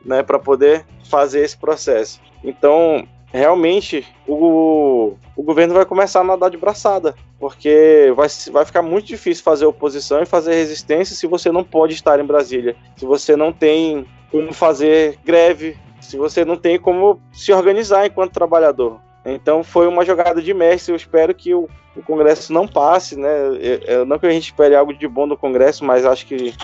né, para poder fazer esse processo. Então, realmente, o, o governo vai começar a nadar de braçada, porque vai, vai ficar muito difícil fazer oposição e fazer resistência se você não pode estar em Brasília, se você não tem como fazer greve, se você não tem como se organizar enquanto trabalhador. Então foi uma jogada de mestre. Eu espero que o, o Congresso não passe, né? Eu, eu, não que a gente espere algo de bom do Congresso, mas acho que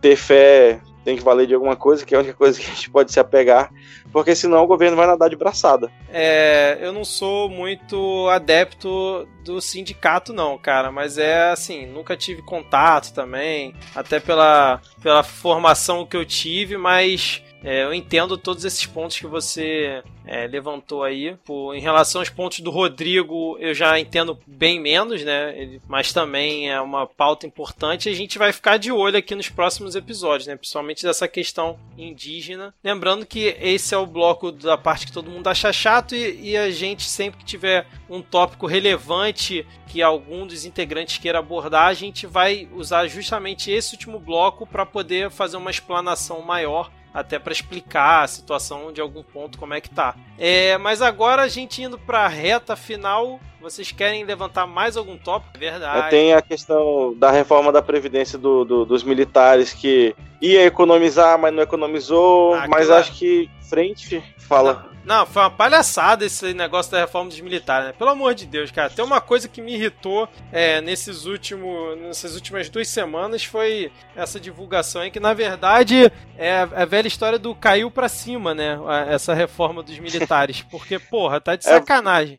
ter fé tem que valer de alguma coisa, que é a única coisa que a gente pode se apegar, porque senão o governo vai nadar de braçada. É, eu não sou muito adepto do sindicato, não, cara, mas é assim, nunca tive contato também, até pela, pela formação que eu tive, mas é, eu entendo todos esses pontos que você é, levantou aí. Por, em relação aos pontos do Rodrigo, eu já entendo bem menos, né? Ele, mas também é uma pauta importante. A gente vai ficar de olho aqui nos próximos episódios, né? Principalmente dessa questão indígena. Lembrando que esse é o bloco da parte que todo mundo acha chato e, e a gente sempre que tiver um tópico relevante que algum dos integrantes queira abordar, a gente vai usar justamente esse último bloco para poder fazer uma explanação maior até para explicar a situação de algum ponto como é que tá. É, mas agora a gente indo para a reta final, vocês querem levantar mais algum tópico? Verdade. Tem a questão da reforma da previdência do, do, dos militares que ia economizar, mas não economizou, ah, mas acho que frente fala. Não, foi uma palhaçada esse negócio da reforma dos militares, né? Pelo amor de Deus, cara. Tem uma coisa que me irritou é, nesses últimos, nessas últimas duas semanas foi essa divulgação aí, que na verdade é a velha história do caiu pra cima, né? Essa reforma dos militares. Porque, porra, tá de é, sacanagem.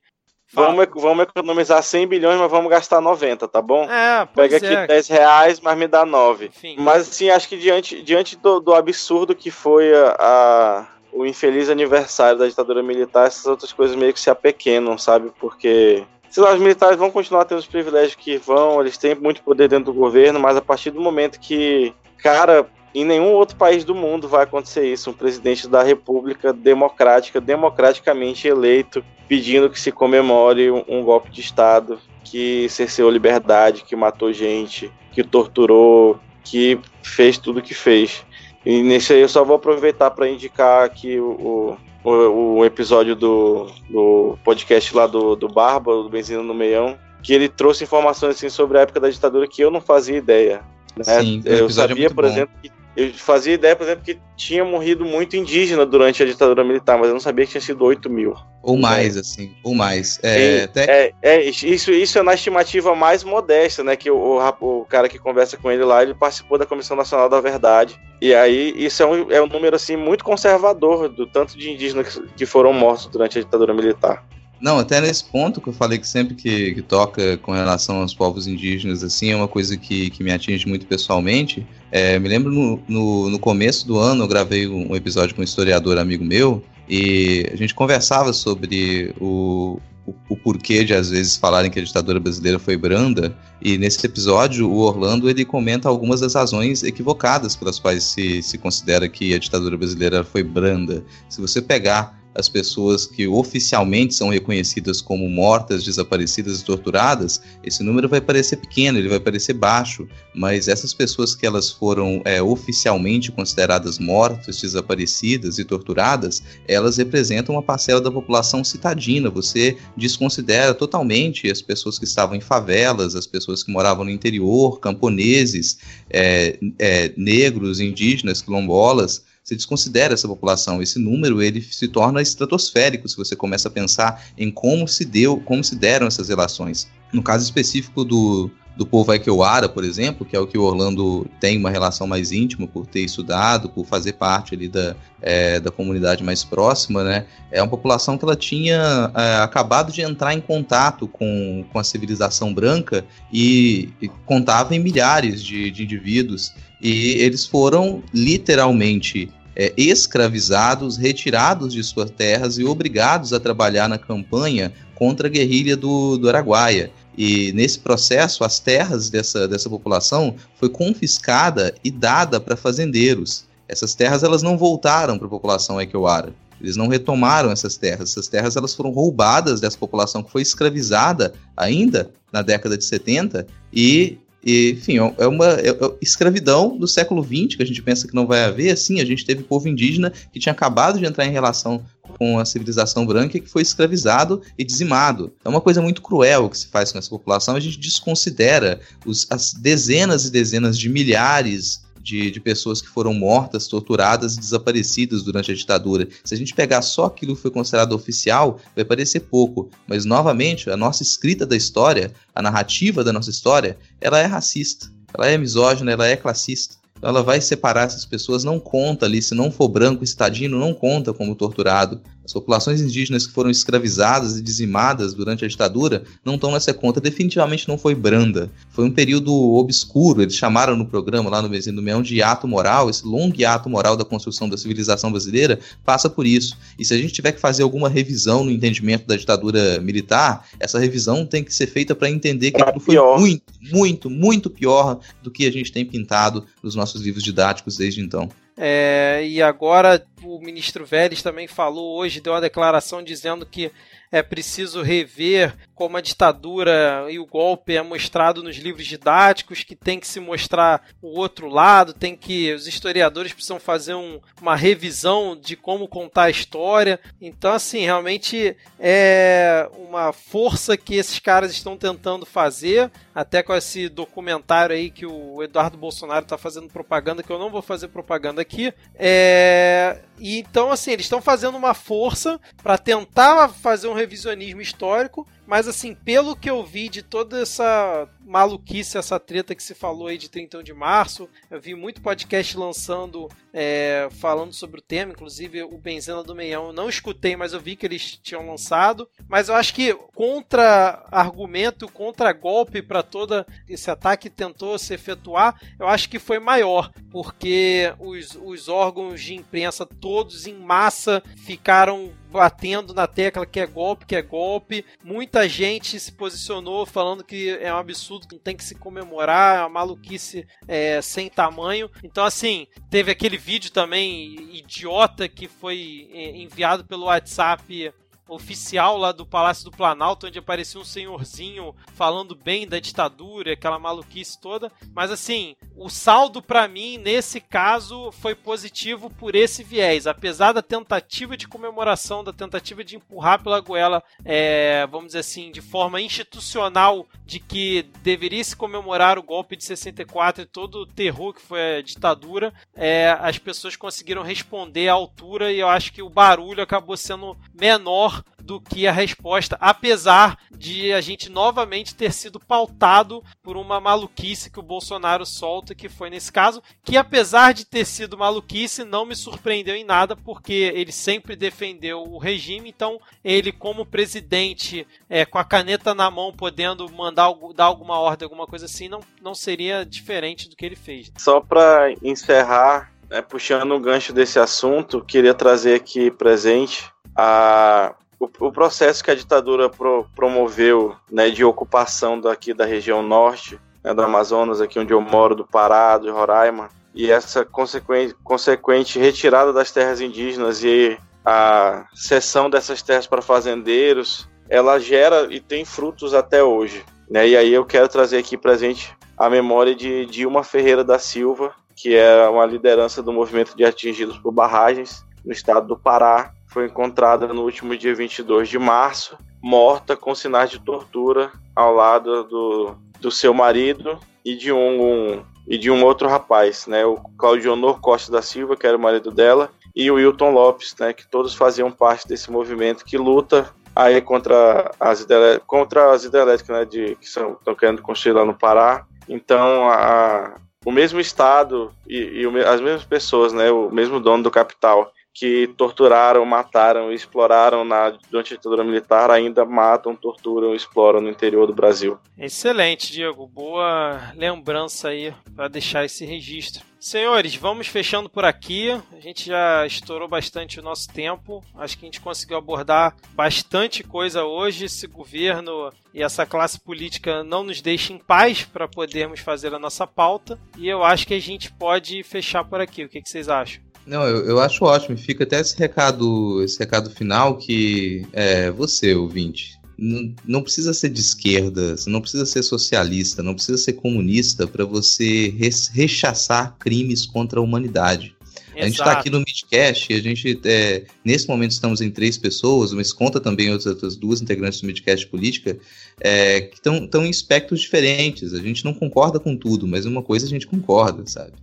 Vamos, vamos economizar 100 bilhões, mas vamos gastar 90, tá bom? É, Pega aqui é. 10 reais, mas me dá 9. Enfim. Mas assim, acho que diante, diante do, do absurdo que foi a, a o infeliz aniversário da ditadura militar, essas outras coisas meio que se apequenam, sabe? Porque sei lá, os militares vão continuar tendo os privilégios que vão, eles têm muito poder dentro do governo, mas a partir do momento que, cara, em nenhum outro país do mundo vai acontecer isso, um presidente da república democrática, democraticamente eleito, pedindo que se comemore um, golpe de estado que cerceou liberdade, que matou gente, que torturou, que fez tudo o que fez. E nesse aí eu só vou aproveitar para indicar aqui o, o, o, episódio do, do podcast lá do, do Barba, do Benzina no Meião, que ele trouxe informações assim, sobre a época da ditadura que eu não fazia ideia. Né? Sim, eu é sabia, é por bom. exemplo, que eu fazia ideia, por exemplo, que tinha morrido muito indígena durante a ditadura militar, mas eu não sabia que tinha sido 8 mil. Ou mais, é. assim, ou mais. É, até... é, é, isso, isso é na estimativa mais modesta, né? Que o, o, o, cara que conversa com ele lá, ele participou da Comissão Nacional da Verdade. E aí, isso é um, é um número, assim, muito conservador do tanto de indígenas que, que foram mortos durante a ditadura militar. Não, até nesse ponto que eu falei que sempre que, que, toca com relação aos povos indígenas, assim, é uma coisa que, que me atinge muito pessoalmente. É, me lembro no, no, no, começo do ano, eu gravei um episódio com um historiador amigo meu, e a gente conversava sobre o, o, o, porquê de às vezes falarem que a ditadura brasileira foi branda. E nesse episódio, o Orlando ele comenta algumas das razões equivocadas pelas quais se, se considera que a ditadura brasileira foi branda. Se você pegar as pessoas que oficialmente são reconhecidas como mortas, desaparecidas e torturadas, esse número vai parecer pequeno, ele vai parecer baixo, mas essas pessoas que elas foram é, oficialmente consideradas mortas, desaparecidas e torturadas, elas representam uma parcela da população citadina. Você desconsidera totalmente as pessoas que estavam em favelas, as pessoas que moravam no interior, camponeses, é, é, negros, indígenas, quilombolas você desconsidera essa população. Esse número ele se torna estratosférico se você começa a pensar em como se deu, como se deram essas relações. No caso específico do, do povo Aikewara, por exemplo, que é o que o Orlando tem uma relação mais íntima por ter estudado, por fazer parte ali da, é, da comunidade mais próxima, né? É uma população que ela tinha é, acabado de entrar em contato com, com a civilização branca e, e contava em milhares de, de indivíduos e eles foram literalmente é, escravizados, retirados de suas terras e obrigados a trabalhar na campanha contra a guerrilha do, do Araguaia. E nesse processo, as terras dessa, dessa população foi confiscada e dada para fazendeiros. Essas terras elas não voltaram para a população Aikewara. Eles não retomaram essas terras. Essas terras elas foram roubadas dessa população que foi escravizada ainda na década de 70 e e, enfim, é, é uma é, é escravidão do século XX, que a gente pensa que não vai haver, assim, a gente teve povo indígena que tinha acabado de entrar em relação com a civilização branca que foi escravizado e dizimado. É uma coisa muito cruel que se faz com essa população, a gente desconsidera os, as dezenas e dezenas de milhares de, de pessoas que foram mortas, torturadas e desaparecidas durante a ditadura. Se a gente pegar só aquilo que foi considerado oficial, vai parecer pouco. Mas, novamente, a nossa escrita da história, a narrativa da nossa história, ela é racista, ela é misógina, ela é classista. Ela vai separar essas pessoas, não conta ali, se não for branco e citadino, não conta como torturado. As populações indígenas que foram escravizadas e dizimadas durante a ditadura não estão nessa conta. Definitivamente não foi branda. Foi um período obscuro. Eles chamaram no programa, lá no Vizinho do Meão, de ato moral. Esse longo ato moral da construção da civilização brasileira passa por isso. E se a gente tiver que fazer alguma revisão no entendimento da ditadura militar, essa revisão tem que ser feita para entender que aquilo foi muito, muito, muito pior do que a gente tem pintado nos nossos livros didáticos desde então. É, e agora o ministro Vélez também falou hoje, deu uma declaração dizendo que é preciso rever como a ditadura e o golpe é mostrado nos livros didáticos, que tem que se mostrar o outro lado, tem que os historiadores precisam fazer um, uma revisão de como contar a história. Então, assim, realmente é uma força que esses caras estão tentando fazer, até com esse documentário aí que o Eduardo Bolsonaro está fazendo propaganda, que eu não vou fazer propaganda aqui. É... E então, assim, eles estão fazendo uma força para tentar fazer um revisionismo histórico, mas assim, pelo que eu vi de toda essa maluquice, essa treta que se falou aí de 31 de março, eu vi muito podcast lançando, é, falando sobre o tema, inclusive o Benzena do Meião, eu não escutei, mas eu vi que eles tinham lançado. Mas eu acho que contra-argumento, contra-golpe para todo esse ataque que tentou se efetuar, eu acho que foi maior, porque os, os órgãos de imprensa todos em massa ficaram batendo na tecla que é golpe, que é golpe. Muita gente se posicionou falando que é um absurdo, que tem que se comemorar, é uma maluquice é, sem tamanho. Então, assim, teve aquele vídeo também idiota que foi é, enviado pelo WhatsApp oficial lá do Palácio do Planalto, onde aparecia um senhorzinho falando bem da ditadura, aquela maluquice toda. Mas assim, o saldo para mim nesse caso foi positivo por esse viés, apesar da tentativa de comemoração, da tentativa de empurrar pela goela, é, vamos dizer assim, de forma institucional, de que deveria se comemorar o golpe de 64 e todo o terror que foi a ditadura, é, as pessoas conseguiram responder à altura e eu acho que o barulho acabou sendo menor do que a resposta, apesar de a gente novamente ter sido pautado por uma maluquice que o Bolsonaro solta, que foi nesse caso, que apesar de ter sido maluquice, não me surpreendeu em nada, porque ele sempre defendeu o regime, então ele, como presidente, é, com a caneta na mão, podendo mandar dar alguma ordem, alguma coisa assim, não, não seria diferente do que ele fez. Só para encerrar, é, puxando o gancho desse assunto, queria trazer aqui presente a, o, o, processo que a ditadura pro, promoveu né, de ocupação daqui da região norte né, do Amazonas, aqui onde eu moro, do Pará, do Roraima, e essa consequente, consequente retirada das terras indígenas e a cessão dessas terras para fazendeiros, ela gera e tem frutos até hoje. Né? E aí eu quero trazer aqui presente a memória de Dilma Ferreira da Silva, que é uma liderança do movimento de atingidos por barragens no estado do Pará, foi encontrada no último dia 22 de março, morta com sinais de tortura ao lado do, do seu marido e de um, um e de um outro rapaz, né, o Claudionor Costa da Silva, que era o marido dela, e o Wilton Lopes, né, que todos faziam parte desse movimento que luta aí contra as contra as hidrelétricas, né, de que estão querendo construir lá no Pará. Então, a, o mesmo estado e, e as mesmas pessoas, né, o mesmo dono do capital que torturaram, mataram e exploraram na, durante a ditadura militar ainda matam, torturam e exploram no interior do Brasil. Excelente, Diego. Boa lembrança aí para deixar esse registro. Senhores, vamos fechando por aqui. A gente já estourou bastante o nosso tempo. Acho que a gente conseguiu abordar bastante coisa hoje. Esse governo e essa classe política não nos deixa em paz para podermos fazer a nossa pauta. E eu acho que a gente pode fechar por aqui. O que, que vocês acham? Não, eu, eu acho ótimo. Fica até esse recado, esse recado final que é você, ouvinte. Não, não precisa ser de esquerda, não precisa ser socialista, não precisa ser comunista para você rechaçar crimes contra a humanidade. Exato. A gente está aqui no Midcast e a gente, é, nesse momento, estamos em três pessoas, mas conta também outras, outras duas integrantes do Midcast Política, é, que estão em espectros diferentes. A gente não concorda com tudo, mas uma coisa a gente concorda, sabe?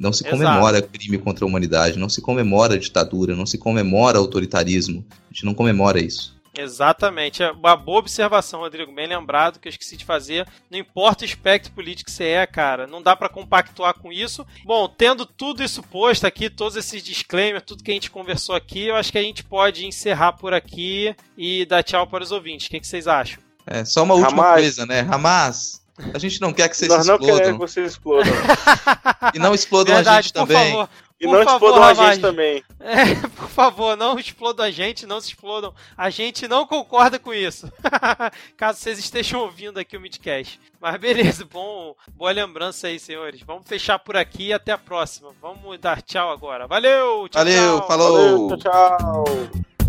Não se comemora Exato. crime contra a humanidade, não se comemora ditadura, não se comemora autoritarismo. A gente não comemora isso. Exatamente. É uma boa observação, Rodrigo. Bem lembrado que eu esqueci de fazer. Não importa o espectro político que você é, cara. Não dá para compactuar com isso. Bom, tendo tudo isso posto aqui, todos esses disclaimers, tudo que a gente conversou aqui, eu acho que a gente pode encerrar por aqui e dar tchau para os ouvintes. O que, que vocês acham? É, só uma última Hamas. coisa, né? Hamas, a gente não quer que vocês Nós explodam. Nós não queremos que vocês explodam. e não explodam Verdade, a gente também. Favor. E por não favor, explodam a gente também. É, por favor, não explodam a gente, não se explodam. A gente não concorda com isso. Caso vocês estejam ouvindo aqui o Midcast. Mas beleza, bom, boa lembrança aí, senhores. Vamos fechar por aqui e até a próxima. Vamos dar tchau agora. Valeu, tchau, Valeu, tchau. falou. Valeu, tchau, tchau.